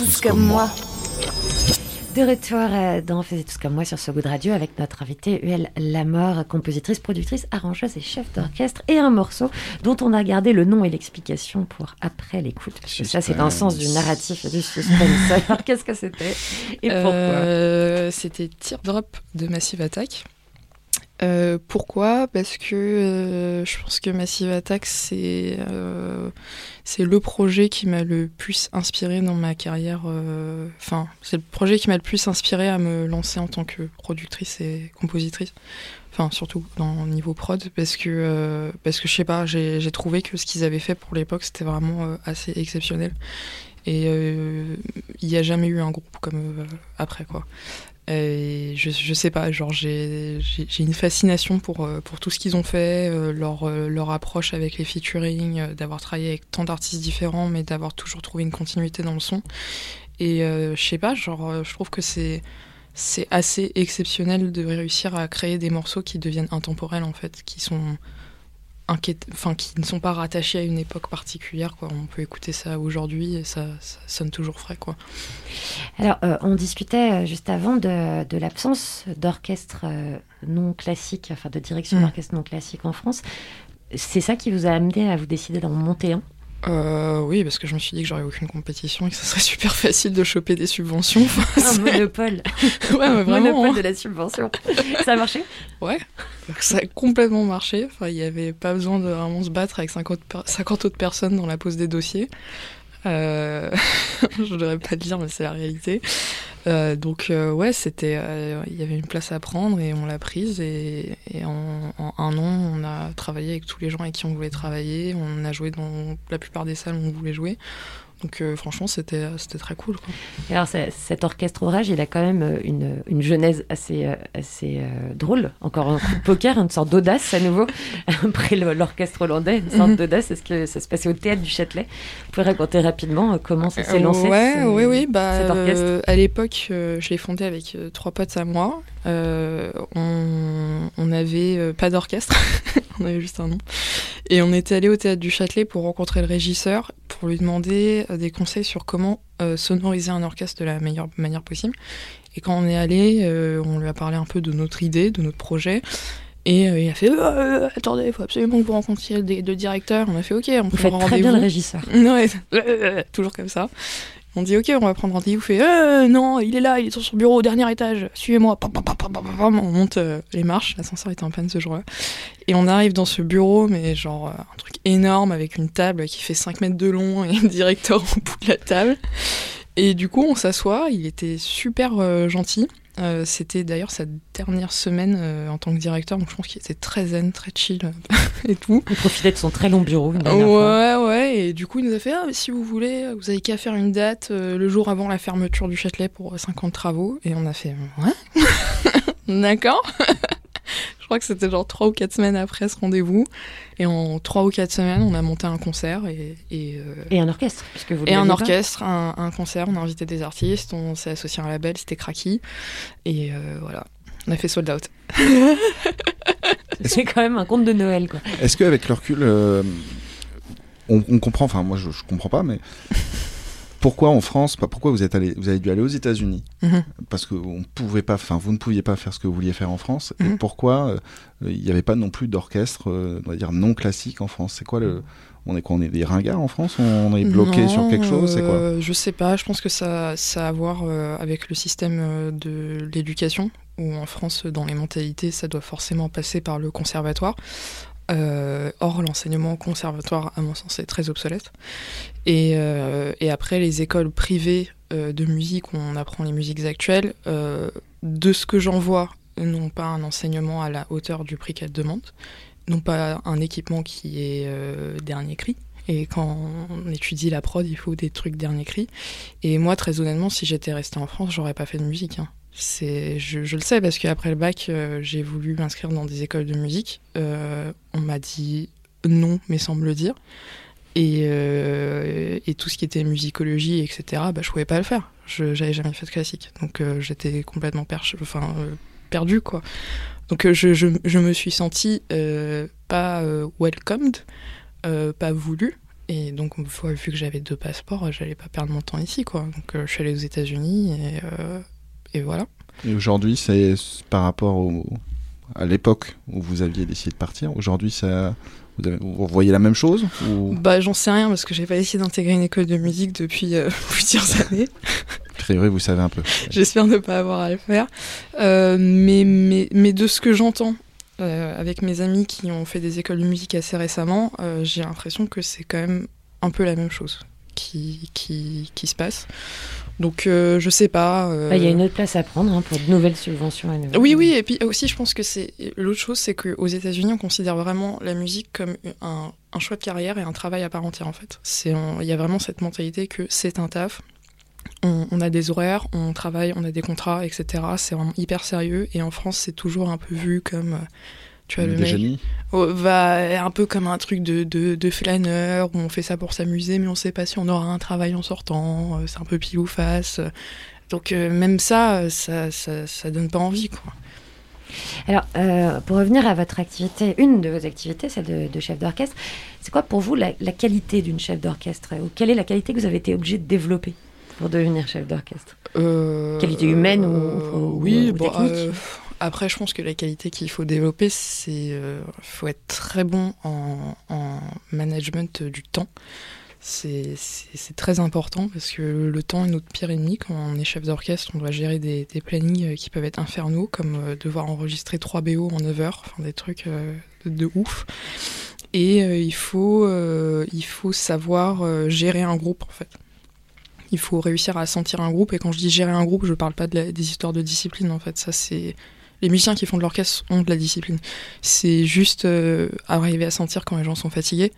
Tous comme moi. De retour euh, dans Faisiez tous comme moi sur ce goût de radio avec notre invitée Huel Lamor, compositrice, productrice, arrangeuse et chef d'orchestre et un morceau dont on a gardé le nom et l'explication pour après l'écoute. Parce que ça, c'est dans le sens du narratif et du suspense. Alors, qu'est-ce que c'était et pourquoi? Euh, C'était Teardrop de Massive Attack. Euh, pourquoi? Parce que euh, je pense que Massive Attack, c'est euh, c'est le projet qui m'a le plus inspiré dans ma carrière. Enfin, c'est le projet qui m'a le plus inspiré à me lancer en tant que productrice et compositrice. Enfin, surtout dans niveau prod, parce que, parce que je sais pas, j'ai trouvé que ce qu'ils avaient fait pour l'époque, c'était vraiment assez exceptionnel. Et il n'y a jamais eu un groupe comme après, quoi. Et je, sais pas, genre j'ai une fascination pour, euh, pour tout ce qu'ils ont fait, euh, leur, euh, leur approche avec les featuring, d'avoir travaillé avec tant d'artistes différents, mais d'avoir toujours trouvé une continuité dans le son. Et euh, je sais pas, genre je trouve que c'est c'est assez exceptionnel de réussir à créer des morceaux qui deviennent intemporels en fait, qui sont enfin qui ne sont pas rattachés à une époque particulière quoi. On peut écouter ça aujourd'hui et ça, ça sonne toujours frais quoi. Alors, euh, on discutait euh, juste avant de, de l'absence d'orchestre euh, non classique, enfin de direction Mm. d'orchestre non classique en France. C'est ça qui vous a amené à vous décider d'en monter un? Euh, oui, parce que je me suis dit que j'aurais aucune compétition et que ce serait super facile de choper des subventions. Enfin, Un monopole. ouais, mais vraiment. monopole hein. de la subvention. ça a marché? Ouais, ça a complètement marché. Enfin, il n'y avait pas besoin de vraiment se battre avec 50, per- 50 autres personnes dans la pose des dossiers. Euh... je ne devrais pas le dire, mais c'est la réalité. Euh, donc, euh, ouais, c'était. euh, Il y avait une place à prendre et on l'a prise. Et, en un an, on a travaillé avec tous les gens avec qui on voulait travailler. On a joué dans la plupart des salles où on voulait jouer. Donc, euh, franchement, c'était c'était très cool. Quoi. Alors, c'est- cet orchestre orage, il a quand même euh, une, une genèse assez, euh, assez euh, drôle. Encore un coup de poker, une sorte d'audace à nouveau. Après l'orchestre hollandais, une sorte Mhm. d'audace. Est-ce que ça se passait au théâtre du Châtelet? Vous pouvez raconter rapidement euh, comment ça s'est Euh, lancé Ouais, ce- oui, oui. Bah, cet orchestre? euh, à l'époque, euh, je l'ai fondé avec euh, trois potes à moi. Euh, on n'avait euh, pas d'orchestre, on avait juste un nom. Et on était allé au théâtre du Châtelet pour rencontrer le régisseur, pour lui demander euh, des conseils sur comment sonoriser un orchestre de la meilleure manière possible. Et quand on est allé, on lui a parlé un peu de notre idée, de notre projet. Et il a fait Attendez, il faut absolument que vous rencontriez des- deux directeurs. On a fait Ok, on Vous prend faites très bien le régisseur. Ouais, toujours comme ça. On dit ok, on va prendre rendez-vous. Fait euh, non, il est là, il est sur son bureau au dernier étage. Suivez-moi. On monte euh, les marches. L'ascenseur était en panne ce jour-là. Et on arrive dans ce bureau, mais genre euh, un truc énorme avec une table qui fait 5 mètres de long et un directeur au bout de la table. Et du coup, on s'assoit. Il était super euh, gentil. Euh, C'était d'ailleurs sa dernière semaine euh, en tant que directeur, donc je pense qu'il était très zen, très chill et tout. Il profitait de son très long bureau. une dernière fois. Ouais, ouais, et du coup, il nous a fait ah, mais si vous voulez, vous avez qu'à faire une date euh, le jour avant la fermeture du Châtelet pour euh, 50 travaux. Et on a fait ouais, d'accord. Je crois que c'était genre 3 ou 4 semaines après ce rendez-vous. Et en 3 ou 4 semaines, on a monté un concert et, et, euh, Et un orchestre, puisque vous et un orchestre, un, un concert. On a invité des artistes, on s'est associé à un label, c'était Cracky. Et euh, voilà, on a fait sold out. C'est quand même un conte de Noël, quoi. Est-ce qu'avec le recul, euh, on, on comprend, enfin moi je, je comprends pas, mais pourquoi en France, pas pourquoi vous êtes allé, vous avez dû aller aux États-Unis Mhm. parce que on pouvait pas, enfin vous ne pouviez pas faire ce que vous vouliez faire en France. Et Mhm. pourquoi euh, il n'y avait pas non plus d'orchestre, euh, on va dire non classique en France? C'est quoi le on est quoi On est des ringards en France? On est bloqué sur quelque chose? C'est quoi? euh, Je sais pas, je pense que ça, ça a à voir euh, avec le système euh, de l'éducation, où en France, dans les mentalités, ça doit forcément passer par le conservatoire. Euh, or, l'enseignement conservatoire, à mon sens, est très obsolète. Et, euh, et après, les écoles privées euh, de musique où on apprend les musiques actuelles, de ce que j'en vois, n'ont pas un enseignement à la hauteur du prix qu'elles demandent, n'ont pas un équipement qui est dernier cri. Et quand on étudie la prod, il faut des trucs dernier cri. Et moi, très honnêtement, si j'étais restée en France, j'aurais pas fait de musique. hein. Je, je le sais parce qu'après le bac, euh, j'ai voulu m'inscrire dans des écoles de musique. Euh, on m'a dit non, mais sans me le dire. Et, euh, et tout ce qui était musicologie, etc., bah, je pouvais pas le faire. Je j'avais jamais fait de classique. Donc j'étais complètement perche, enfin, euh, perdu, quoi. Donc je, je, je me suis sentie pas welcomed, pas voulue. Et donc, vu que j'avais deux passeports, j'allais pas perdre mon temps ici, quoi. Donc, je suis allée aux États-Unis et, et voilà. Et aujourd'hui, c'est par rapport au- à l'époque où vous aviez décidé de partir. Aujourd'hui, ça, vous, avez- vous voyez la même chose ou? Bah, j'en sais rien parce que j'ai pas essayé d'intégrer une école de musique depuis euh, plusieurs années. a priori, vous savez un peu J'espère ne pas avoir à le faire. Euh, mais, mais, mais de ce que j'entends euh, avec mes amis qui ont fait des écoles de musique assez récemment, j'ai l'impression que c'est quand même un peu la même chose qui, qui, qui se passe. Donc euh, je sais pas. euh, Bah, Il y a une autre place à prendre hein, pour de nouvelles subventions. de nouvelles- Oui, oui, et puis aussi, je pense que c'est l'autre chose, c'est qu'aux États-Unis, on considère vraiment la musique comme un, un choix de carrière et un travail à part entière, en fait. Il y a vraiment cette mentalité que c'est un taf. On, on a des horaires, on travaille, on a des contrats, etc. C'est vraiment hyper sérieux. Et en France, c'est toujours un peu vu comme, tu vois, Le le mec génie oh, va un peu comme un truc de, de, de flâneur où on fait ça pour s'amuser, mais on sait pas si on aura un travail en sortant. euh, C'est un peu pile ou face. Donc euh, même ça, euh, ça, ça, ça donne pas envie, quoi. Alors, euh, pour revenir à votre activité, une de vos activités, celle de, de chef d'orchestre, c'est quoi pour vous la, la qualité d'une chef d'orchestre Ou quelle est la qualité que vous avez été obligé de développer pour devenir chef d'orchestre? Euh, Qualité humaine ou- euh, ou- oui, ou bon, technique? euh, après, je pense que la qualité qu'il faut développer, c'est euh, faut être très bon en, en management du temps. C'est très important parce que le temps est notre pire ennemi. Quand on est chef d'orchestre, on doit gérer des, plannings euh, qui peuvent être infernaux, comme euh, devoir enregistrer 3 BO en 9 heures, enfin des trucs euh, de, ouf. Et il, faut, il faut savoir gérer un groupe, en fait. Il faut réussir à sentir un groupe. Et quand je dis gérer un groupe, je parle pas des histoires de discipline, en fait. Ça, c'est. Les musiciens qui font de l'orchestre ont de la discipline. C'est juste euh, arriver à sentir quand les gens sont fatigués,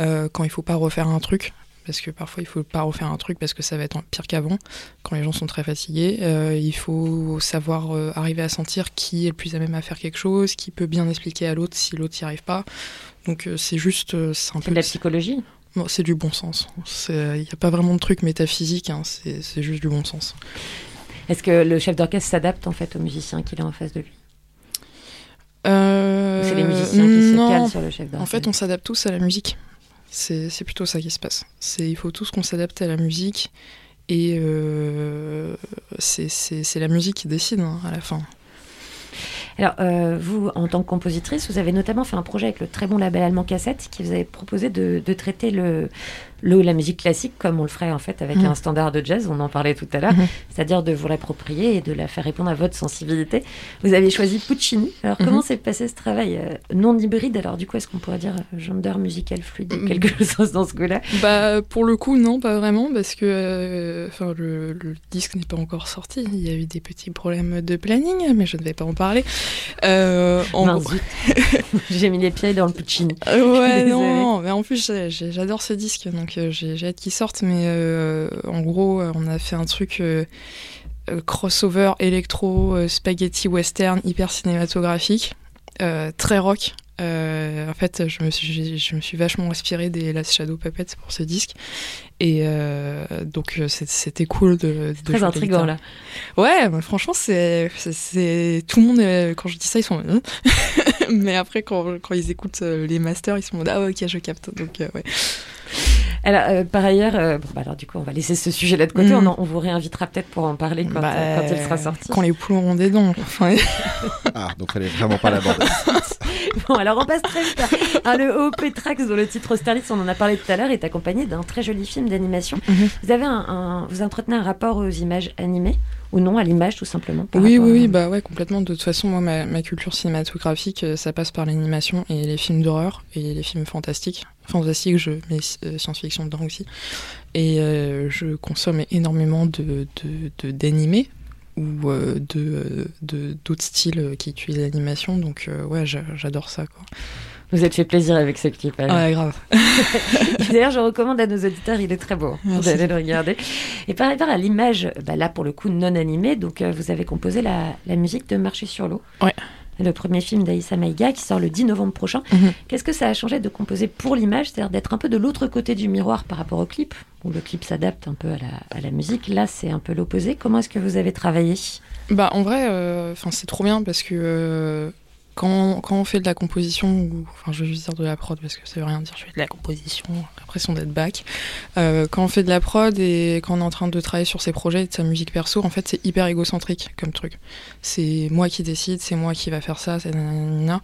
euh, quand il faut pas refaire un truc. Parce que parfois, il faut pas refaire un truc parce que ça va être pire qu'avant, quand les gens sont très fatigués. Euh, il faut savoir euh, arriver à sentir qui est le plus à même à faire quelque chose, qui peut bien expliquer à l'autre si l'autre n'y arrive pas. Donc, euh, c'est juste. c'est un peu de la psychologie Bon, c'est du bon sens. Il n'y a pas vraiment de truc métaphysique, hein, c'est juste du bon sens. Est-ce que le chef d'orchestre s'adapte en fait aux musiciens qu'il a en face de lui Euh, c'est les musiciens qui se non. calent sur le chef d'orchestre En fait, on s'adapte tous à la musique. C'est plutôt ça qui se passe. Il faut tous qu'on s'adapte à la musique. Et euh, c'est la musique qui décide hein, à la fin. Alors, euh, vous, en tant que compositrice, vous avez notamment fait un projet avec le très bon label allemand Cassette qui vous avait proposé de, de traiter le, le- la musique classique comme on le ferait en fait avec Mhm. un standard de jazz, on en parlait tout à l'heure, Mhm. c'est-à-dire de vous l'approprier et de la faire répondre à votre sensibilité. Vous avez choisi Puccini. Alors, comment Mhm. s'est passé ce travail euh, non hybride? Alors, du coup, est-ce qu'on pourrait dire euh, gender musical fluide ou Mhm. quelque chose dans ce goût-là? Bah, pour le coup, non, pas vraiment, parce que euh, le, le disque n'est pas encore sorti. Il y a eu des petits problèmes de planning, mais je ne vais pas en parler. Euh, en gros-. J'ai mis les pieds dans le Puccini. Ouais, non, mais en plus j'adore ce disque, donc j'ai hâte qu'il sorte. Mais euh, en gros, euh, on a fait un truc euh, crossover électro, spaghetti western, hyper cinématographique, très rock. Euh, en fait, je me suis, je me suis vachement inspirée des Last Shadow Puppets pour ce disque, et euh, donc c'était cool de. de Très intriguant là. Ouais, franchement, c'est, tout le monde, quand je dis ça, ils sont, Hein mais après, quand, quand ils écoutent les masters, ils sont en mode, ah ok, je capte. Donc, euh, ouais. Alors, euh, par ailleurs, euh, bon, bah, alors du coup, on va laisser ce sujet-là de côté. Mhm. On, en- on vous réinvitera peut-être pour en parler quand, Bah, euh, quand il sera sorti. Quand les poules auront des dents. Enfin, Ah, donc fallait vraiment pas l'aborder. Bon, alors on passe très vite. à- le OP Trax, dont le titre Austerlitz, on en a parlé tout à l'heure, est accompagné d'un très joli film d'animation. Mhm. Vous avez un, un- vous entretenez un rapport aux images animées ou non à l'image tout simplement Oui, oui, à- oui, bah ouais, complètement. De toute façon, moi, ma, ma culture cinématographique, euh, ça passe par l'animation et les films d'horreur et les films fantastiques. Fantastiques, je mets euh, science-fiction dedans aussi. Et euh, je consomme énormément de- d'animés ou euh, de euh, de- d'autres styles qui utilisent l'animation. Donc, euh, ouais, j'a- j'adore ça, quoi. Vous êtes fait plaisir avec ce clip. alors. Ouais, grave. D'ailleurs, je recommande à nos auditeurs, il est très beau. Vous allez le regarder. Et par rapport à l'image, bah là pour le coup non animée, donc euh, vous avez composé la, la musique de Marcher sur l'eau. Ouais. Le premier film d'Aïssa Maïga qui sort le 10 novembre prochain. Mhm. Qu'est-ce que ça a changé de composer pour l'image, c'est-à-dire d'être un peu de l'autre côté du miroir par rapport au clip, où le clip s'adapte un peu à la, à la musique? Là, c'est un peu l'opposé. Comment est-ce que vous avez travaillé? Bah en vrai, euh, enfin c'est trop bien parce que euh, quand, quand on fait de la composition, enfin je vais juste dire de la prod parce que ça veut rien dire, je fais de la composition, l'impression d'être back. Euh, quand on fait de la prod et quand on est en train de travailler sur ses projets et de sa musique perso, en fait c'est hyper égocentrique comme truc. C'est moi qui décide, c'est moi qui va faire ça, c'est nanana.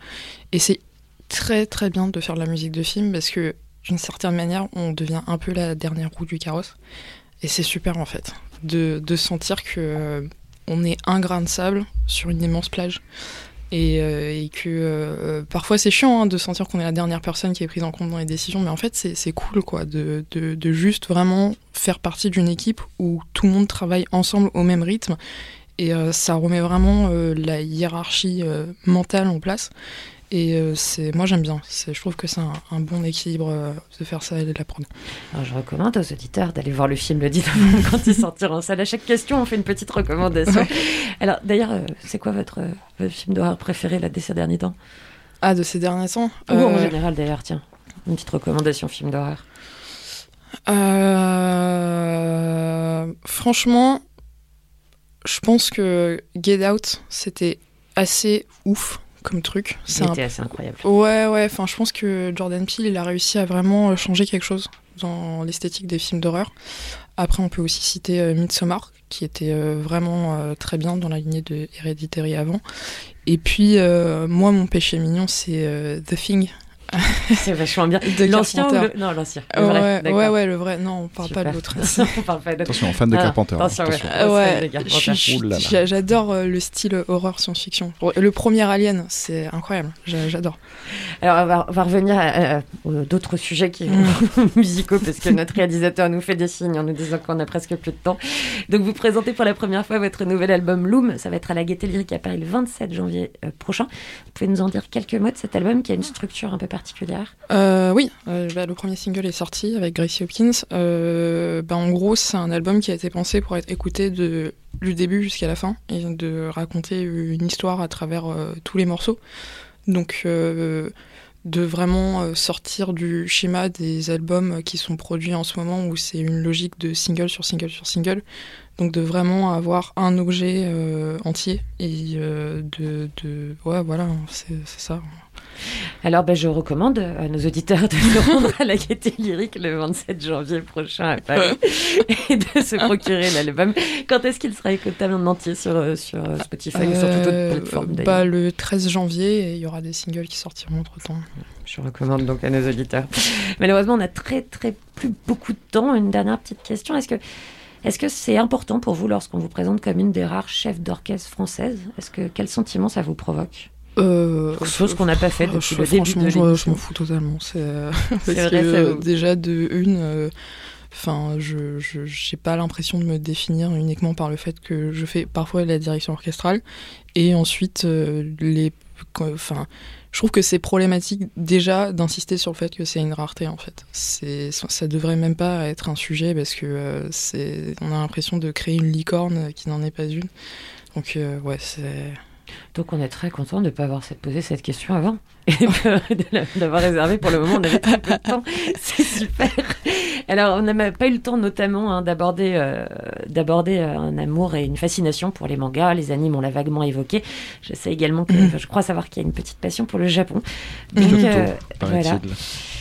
Et c'est très très bien de faire de la musique de film parce que d'une certaine manière on devient un peu la dernière roue du carrosse. Et c'est super en fait de, de sentir que euh, on est un grain de sable sur une immense plage. Et, euh, et que euh, parfois c'est chiant hein, de sentir qu'on est la dernière personne qui est prise en compte dans les décisions, mais en fait c'est cool quoi de, juste vraiment faire partie d'une équipe où tout le monde travaille ensemble au même rythme. Et euh, ça remet vraiment la hiérarchie mentale en place. Et euh, c'est moi j'aime bien. C'est- Je trouve que c'est un, un bon équilibre euh, de faire ça et de la prendre. Alors, je recommande aux auditeurs d'aller voir le film le 10 novembre quand il sortira en salle. À chaque question, on fait une petite recommandation. Alors, d'ailleurs, euh, c'est quoi votre, votre film d'horreur préféré là, de ces derniers temps? Ah de ces derniers temps? Ou en général, d'ailleurs, tiens. Une petite recommandation film d'horreur. Franchement, je pense que Get Out, c'était assez ouf comme truc. C'est un... Assez incroyable. Ouais, ouais, enfin, je pense que Jordan Peele, il a réussi à vraiment euh, changer quelque chose dans l'esthétique des films d'horreur. Après, on peut aussi citer euh, Midsommar, qui était euh, vraiment euh, très bien dans la lignée de Hereditary avant. Et puis, moi, mon péché mignon, c'est The Thing. C'est vachement bien. De L'ancien le... Non, l'ancien. Le vrai, ouais, ouais, ouais, le vrai. Non, on parle Super. pas de l'autre. on parle pas de l'autre. Attention, fan de Ah, Carpenter. hein, attention, ouais. j'adore euh, le style horreur science-fiction. Le premier Alien, c'est incroyable. J'a- J'adore. Alors, on va, on va revenir à, à- à d'autres sujets qui Mm. musicaux, parce que notre réalisateur nous fait des signes en nous disant qu'on a presque plus de temps. Donc, vous présentez pour la première fois votre nouvel album Loom. Ça va être à la Gaieté Lyrique à Paris le 27 janvier euh, prochain. Vous pouvez nous en dire quelques mots de cet album qui a une structure un peu particulière Euh, oui, euh, bah, le premier single est sorti avec Gracie Hopkins. Euh, bah, en gros, c'est un album qui a été pensé pour être écouté de, du début jusqu'à la fin et de raconter une histoire à travers tous les morceaux. Donc, de vraiment sortir du schéma des albums qui sont produits en ce moment où c'est une logique de single sur single sur single. Donc, de vraiment avoir un objet entier et de, de. Ouais, voilà, c'est ça. Alors, ben, je recommande à nos auditeurs de se rendre à la Gaieté Lyrique le 27 janvier prochain à Paris et de se procurer l'album. Quand est-ce qu'il sera écoutable en entier sur, euh, euh, Spotify ou sur toute autre Euh, plateforme bah, Le 13 janvier, et il y aura des singles qui sortiront entre temps. Je recommande donc à nos auditeurs. Malheureusement, on a très très plus beaucoup de temps. Une dernière petite question. Est-ce que est-ce que c'est important pour vous lorsqu'on vous présente comme une des rares chefs d'orchestre françaises? Est-ce que quel sentiment ça vous provoque? Euh, Chose qu'on n'a pas fait euh, depuis je- le début franchement, de je, je l'émission. m'en fous totalement. C'est euh, euh, déjà de une, euh, enfin, je je- j'ai pas l'impression de me définir uniquement par le fait que je fais parfois la direction orchestrale et ensuite euh, les, enfin. Je trouve que c'est problématique déjà d'insister sur le fait que c'est une rareté en fait. C'est ça devrait même pas être un sujet parce que euh, c'est on a l'impression de créer une licorne qui n'en est pas une. Donc euh, ouais, c'est Donc on est très content de ne pas avoir posé cette question avant et d'avoir réservé pour le moment. On avait très peu de temps. C'est super. Alors on n'a pas eu le temps notamment hein, d'aborder euh, d'aborder euh, un amour et une fascination pour les mangas, les animes. On l'a vaguement évoqué. Je sais également que enfin, je crois savoir qu'il y a une petite passion pour le Japon. Donc, euh, voilà.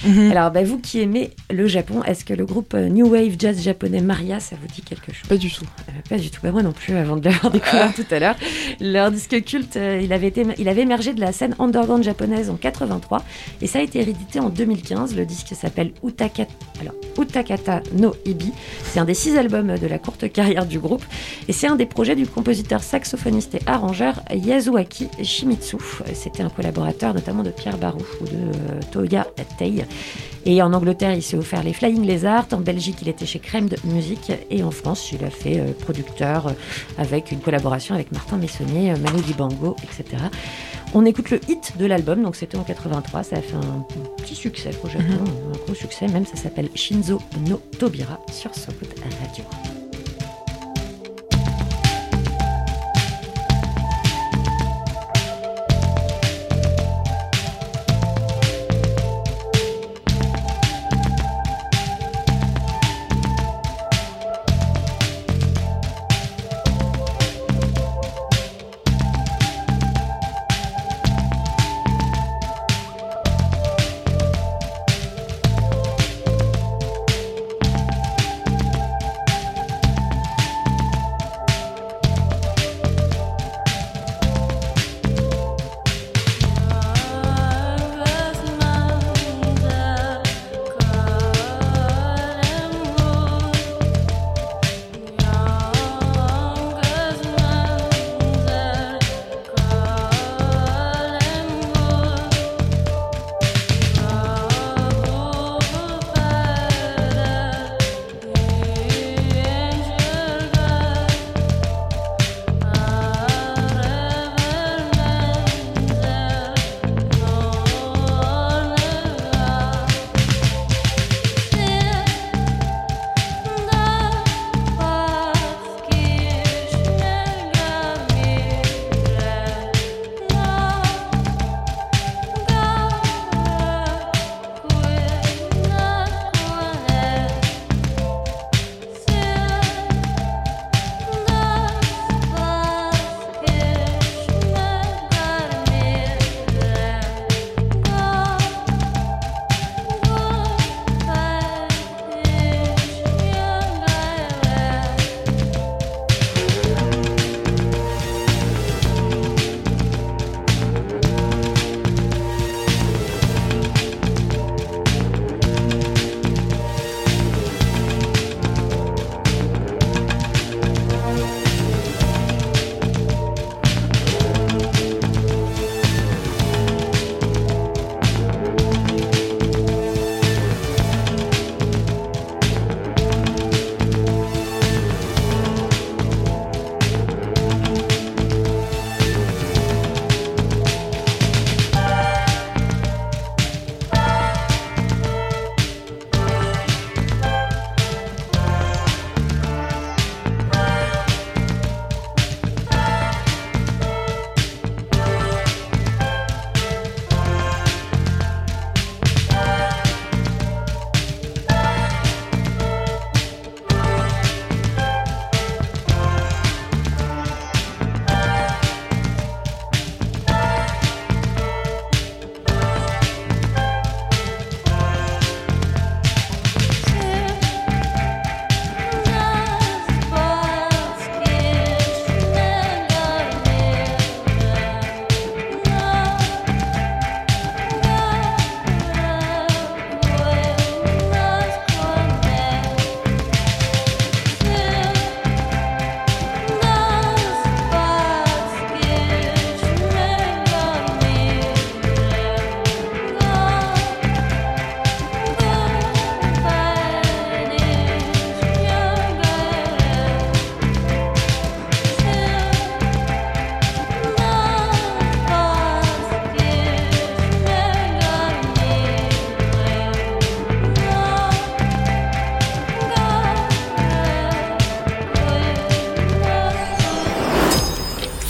Mhm. Alors, bah, vous qui aimez le Japon, est-ce que le groupe euh, New Wave Jazz japonais Maria, ça vous dit quelque chose? Pas du tout. Euh, Pas du tout, bah, moi non plus, avant de l'avoir découvert tout à l'heure. Leur disque culte, euh, il, avait été, il avait émergé de la scène underground japonaise en 83 et ça a été réédité en 2015. Le disque s'appelle Utakata, alors, Utakata no Ibi. C'est un des six albums de la courte carrière du groupe et c'est un des projets du compositeur saxophoniste et arrangeur Yasuaki Shimizu. C'était un collaborateur notamment de Pierre Barou ou de euh, Toya Tei. Et en Angleterre, il s'est offert les Flying Lizards. En Belgique, il était chez Crème de Musique. Et en France, il a fait euh, producteur euh, avec une collaboration avec Martin Messonnier, euh, Manu Dibango, etc. On écoute le hit de l'album, donc c'était en 83. Ça a fait un petit succès au Japon, un gros succès même. Ça s'appelle Shinzo no Tobira sur So Good Radio.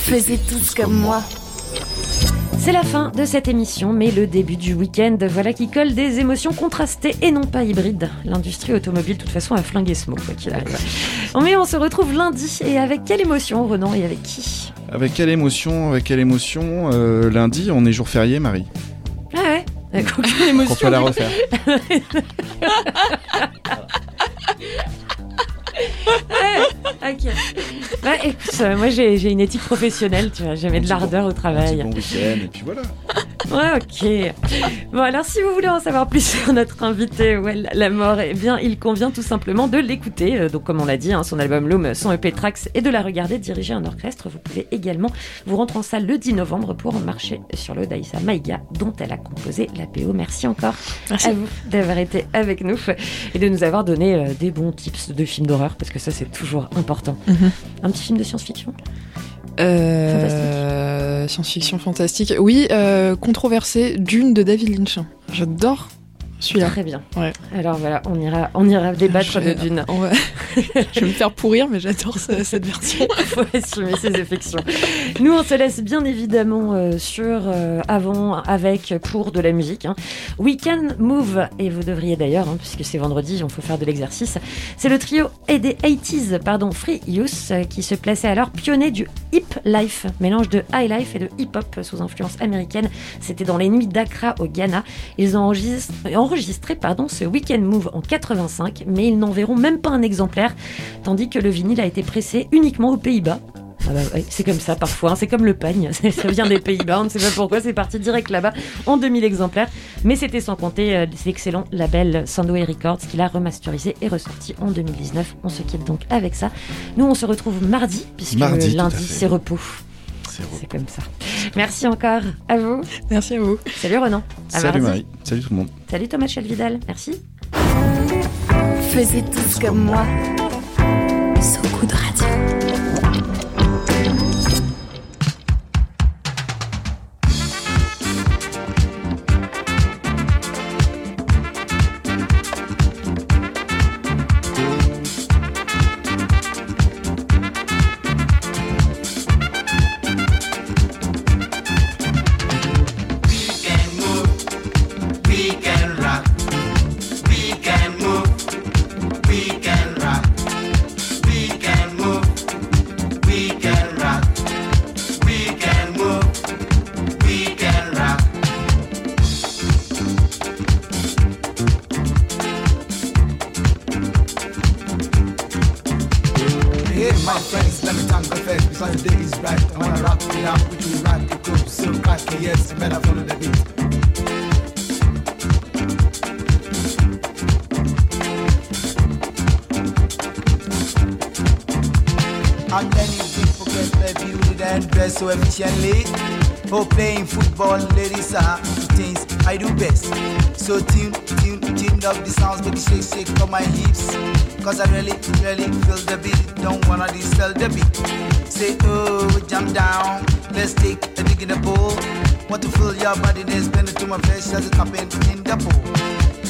Tous comme moi. C'est la fin de cette émission, mais le début du week-end, voilà qui colle des émotions contrastées et non pas hybrides. L'industrie automobile, de toute façon, a flingué ce mot, quoi qu'il arrive. Mais on se retrouve lundi, et avec quelle émotion, Renan, et avec qui? Avec quelle émotion Avec quelle émotion Euh, Lundi, on est jour férié, Marie. Ah ouais? Avec aucune émotion. peut la refaire. Ok. Bah, écoute, euh, moi j'ai j'ai une éthique professionnelle, tu vois, j'avais de l'ardeur au Un petit travail. bon week-end, et puis voilà. Ouais, ok. Bon, alors si vous voulez en savoir plus sur notre invité, Well, la mort, eh bien, il convient tout simplement de l'écouter. Euh, Donc, comme on l'a dit, hein, son album Loom, son EP Tracks, et de la regarder diriger un orchestre. Vous pouvez également vous rendre en salle le 10 novembre pour marcher sur le Daïsa Maïga, dont elle a composé la PO. Merci encore Merci. à vous d'avoir été avec nous et de nous avoir donné euh, des bons tips de films d'horreur, parce que ça, c'est toujours important. Mhm. Un petit film de science-fiction? Euh, Science-fiction fantastique. Oui, euh, controversé, Dune de David Lynch. J'adore celui-là. Très bien. Ouais. Alors voilà, on ira, on ira débattre de Dune. Je vais me faire pourrir, mais j'adore ce- cette version. faut assumer ses affections. Nous, on se laisse bien évidemment euh, sur, euh, avant, avec, pour de la musique. hein. We Can Move, et vous devriez d'ailleurs, hein, puisque c'est vendredi, il faut faire de l'exercice. C'est le trio et des 80s, pardon, Free Youth, euh, qui se plaçait alors pionnier du hip life, mélange de high life et de hip hop sous influence américaine. C'était dans les nuits d'Accra au Ghana. Ils ont enregistré, pardon, ce Weekend Move en 85, mais ils n'en verront même pas un exemplaire, tandis que le vinyle a été pressé uniquement aux Pays-Bas. Ah bah ouais, c'est comme ça parfois, hein, c'est comme le pagne, ça vient des Pays-Bas, on ne sait pas pourquoi, c'est parti direct là-bas en 2000 exemplaires, mais c'était sans compter euh, ces excellents labels Sandway Records qu'il a remasterisé et ressorti en 2019. On se quitte donc avec ça. Nous on se retrouve mardi, puisque Mardi, lundi c'est repos. C'est comme ça. Merci encore à vous. Merci à vous. Salut Renan. À Salut mardi. Marie. Salut tout le monde. Salut Thomas Chelvidal. Merci. Faisiez tous comme moi. Efficiently. For oh, playing football, ladies ah, are the things I do best. So tune, tune, tune up the sounds, baby, shake, shake on my hips. Cause I really, really feel the beat. Don't wanna dispel the beat. Say, oh, jump down. Let's take a dig in the pool. Want to feel your body, then spend it to my flesh as it happen in the pool.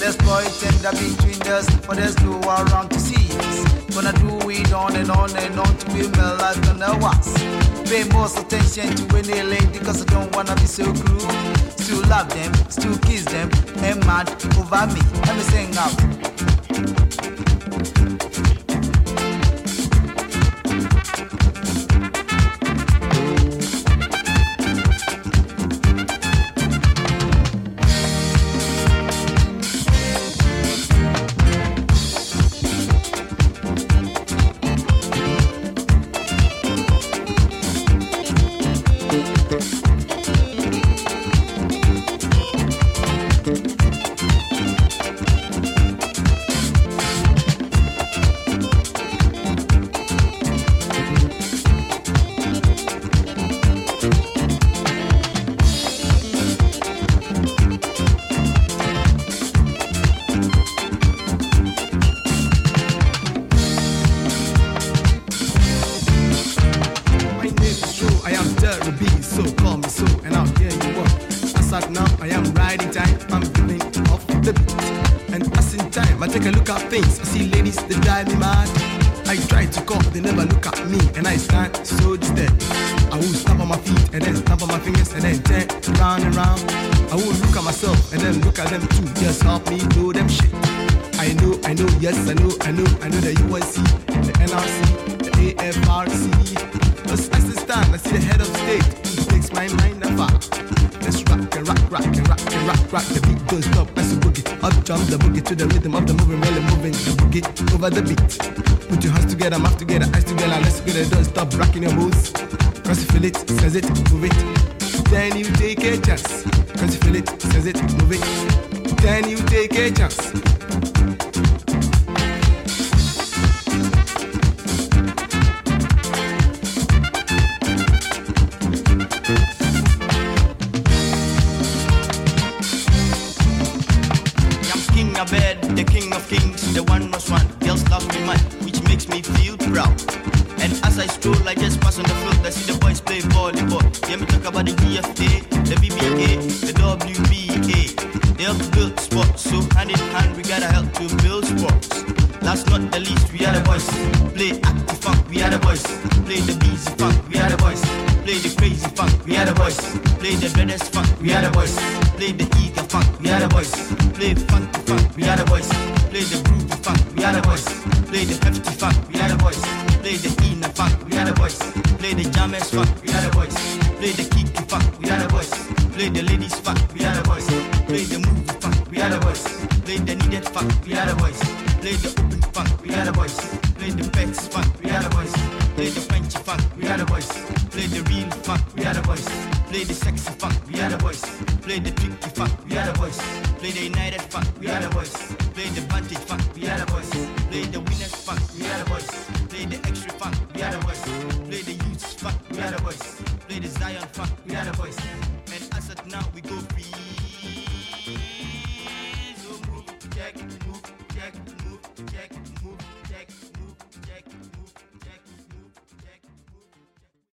Let's boy tender between us, for there's no around to see. Gonna do it on and on and on to be like on the wax. Pay most attention to any lady, cause I don't wanna be so cruel. Still love them, still kiss them, and mad over me. Let me sing out. Put your hands together, mouth together, eyes together, let's get it, don't stop rocking your moves. Cause you feel it, says it, move it. Then you take a chance. Cause you feel it, says it, move it. Then you take a chance. Proud. And as I stroll, I just pass on the floor. I see the boys play volleyball. Hear me talk about the GFA, the BBA, the WBA. They to build sports, so hand in hand we gotta help to build sports. Last not the least, we are the boys. Play active funk, we are the boys. Play the busy funk, we are the boys. Play the crazy funk, we are the boys. Play the dreadest funk, we are the boys. Play the eager funk, we are the boys. Play funky funk, we are the boys. Play the groovy funk, we are the boys. Play the the jammers funk, we are the boys. Play the kicky funk, we are the boys. Play the ladies funk, we are the boys. Play the movie funk, we are the boys. Play the needed funk, we are the boys. Play the open funk, we are the boys. Play the pets funk, we are the boys. Play the Frenchy funk, we are the boys. Play the real funk, we are the boys. Play the sexy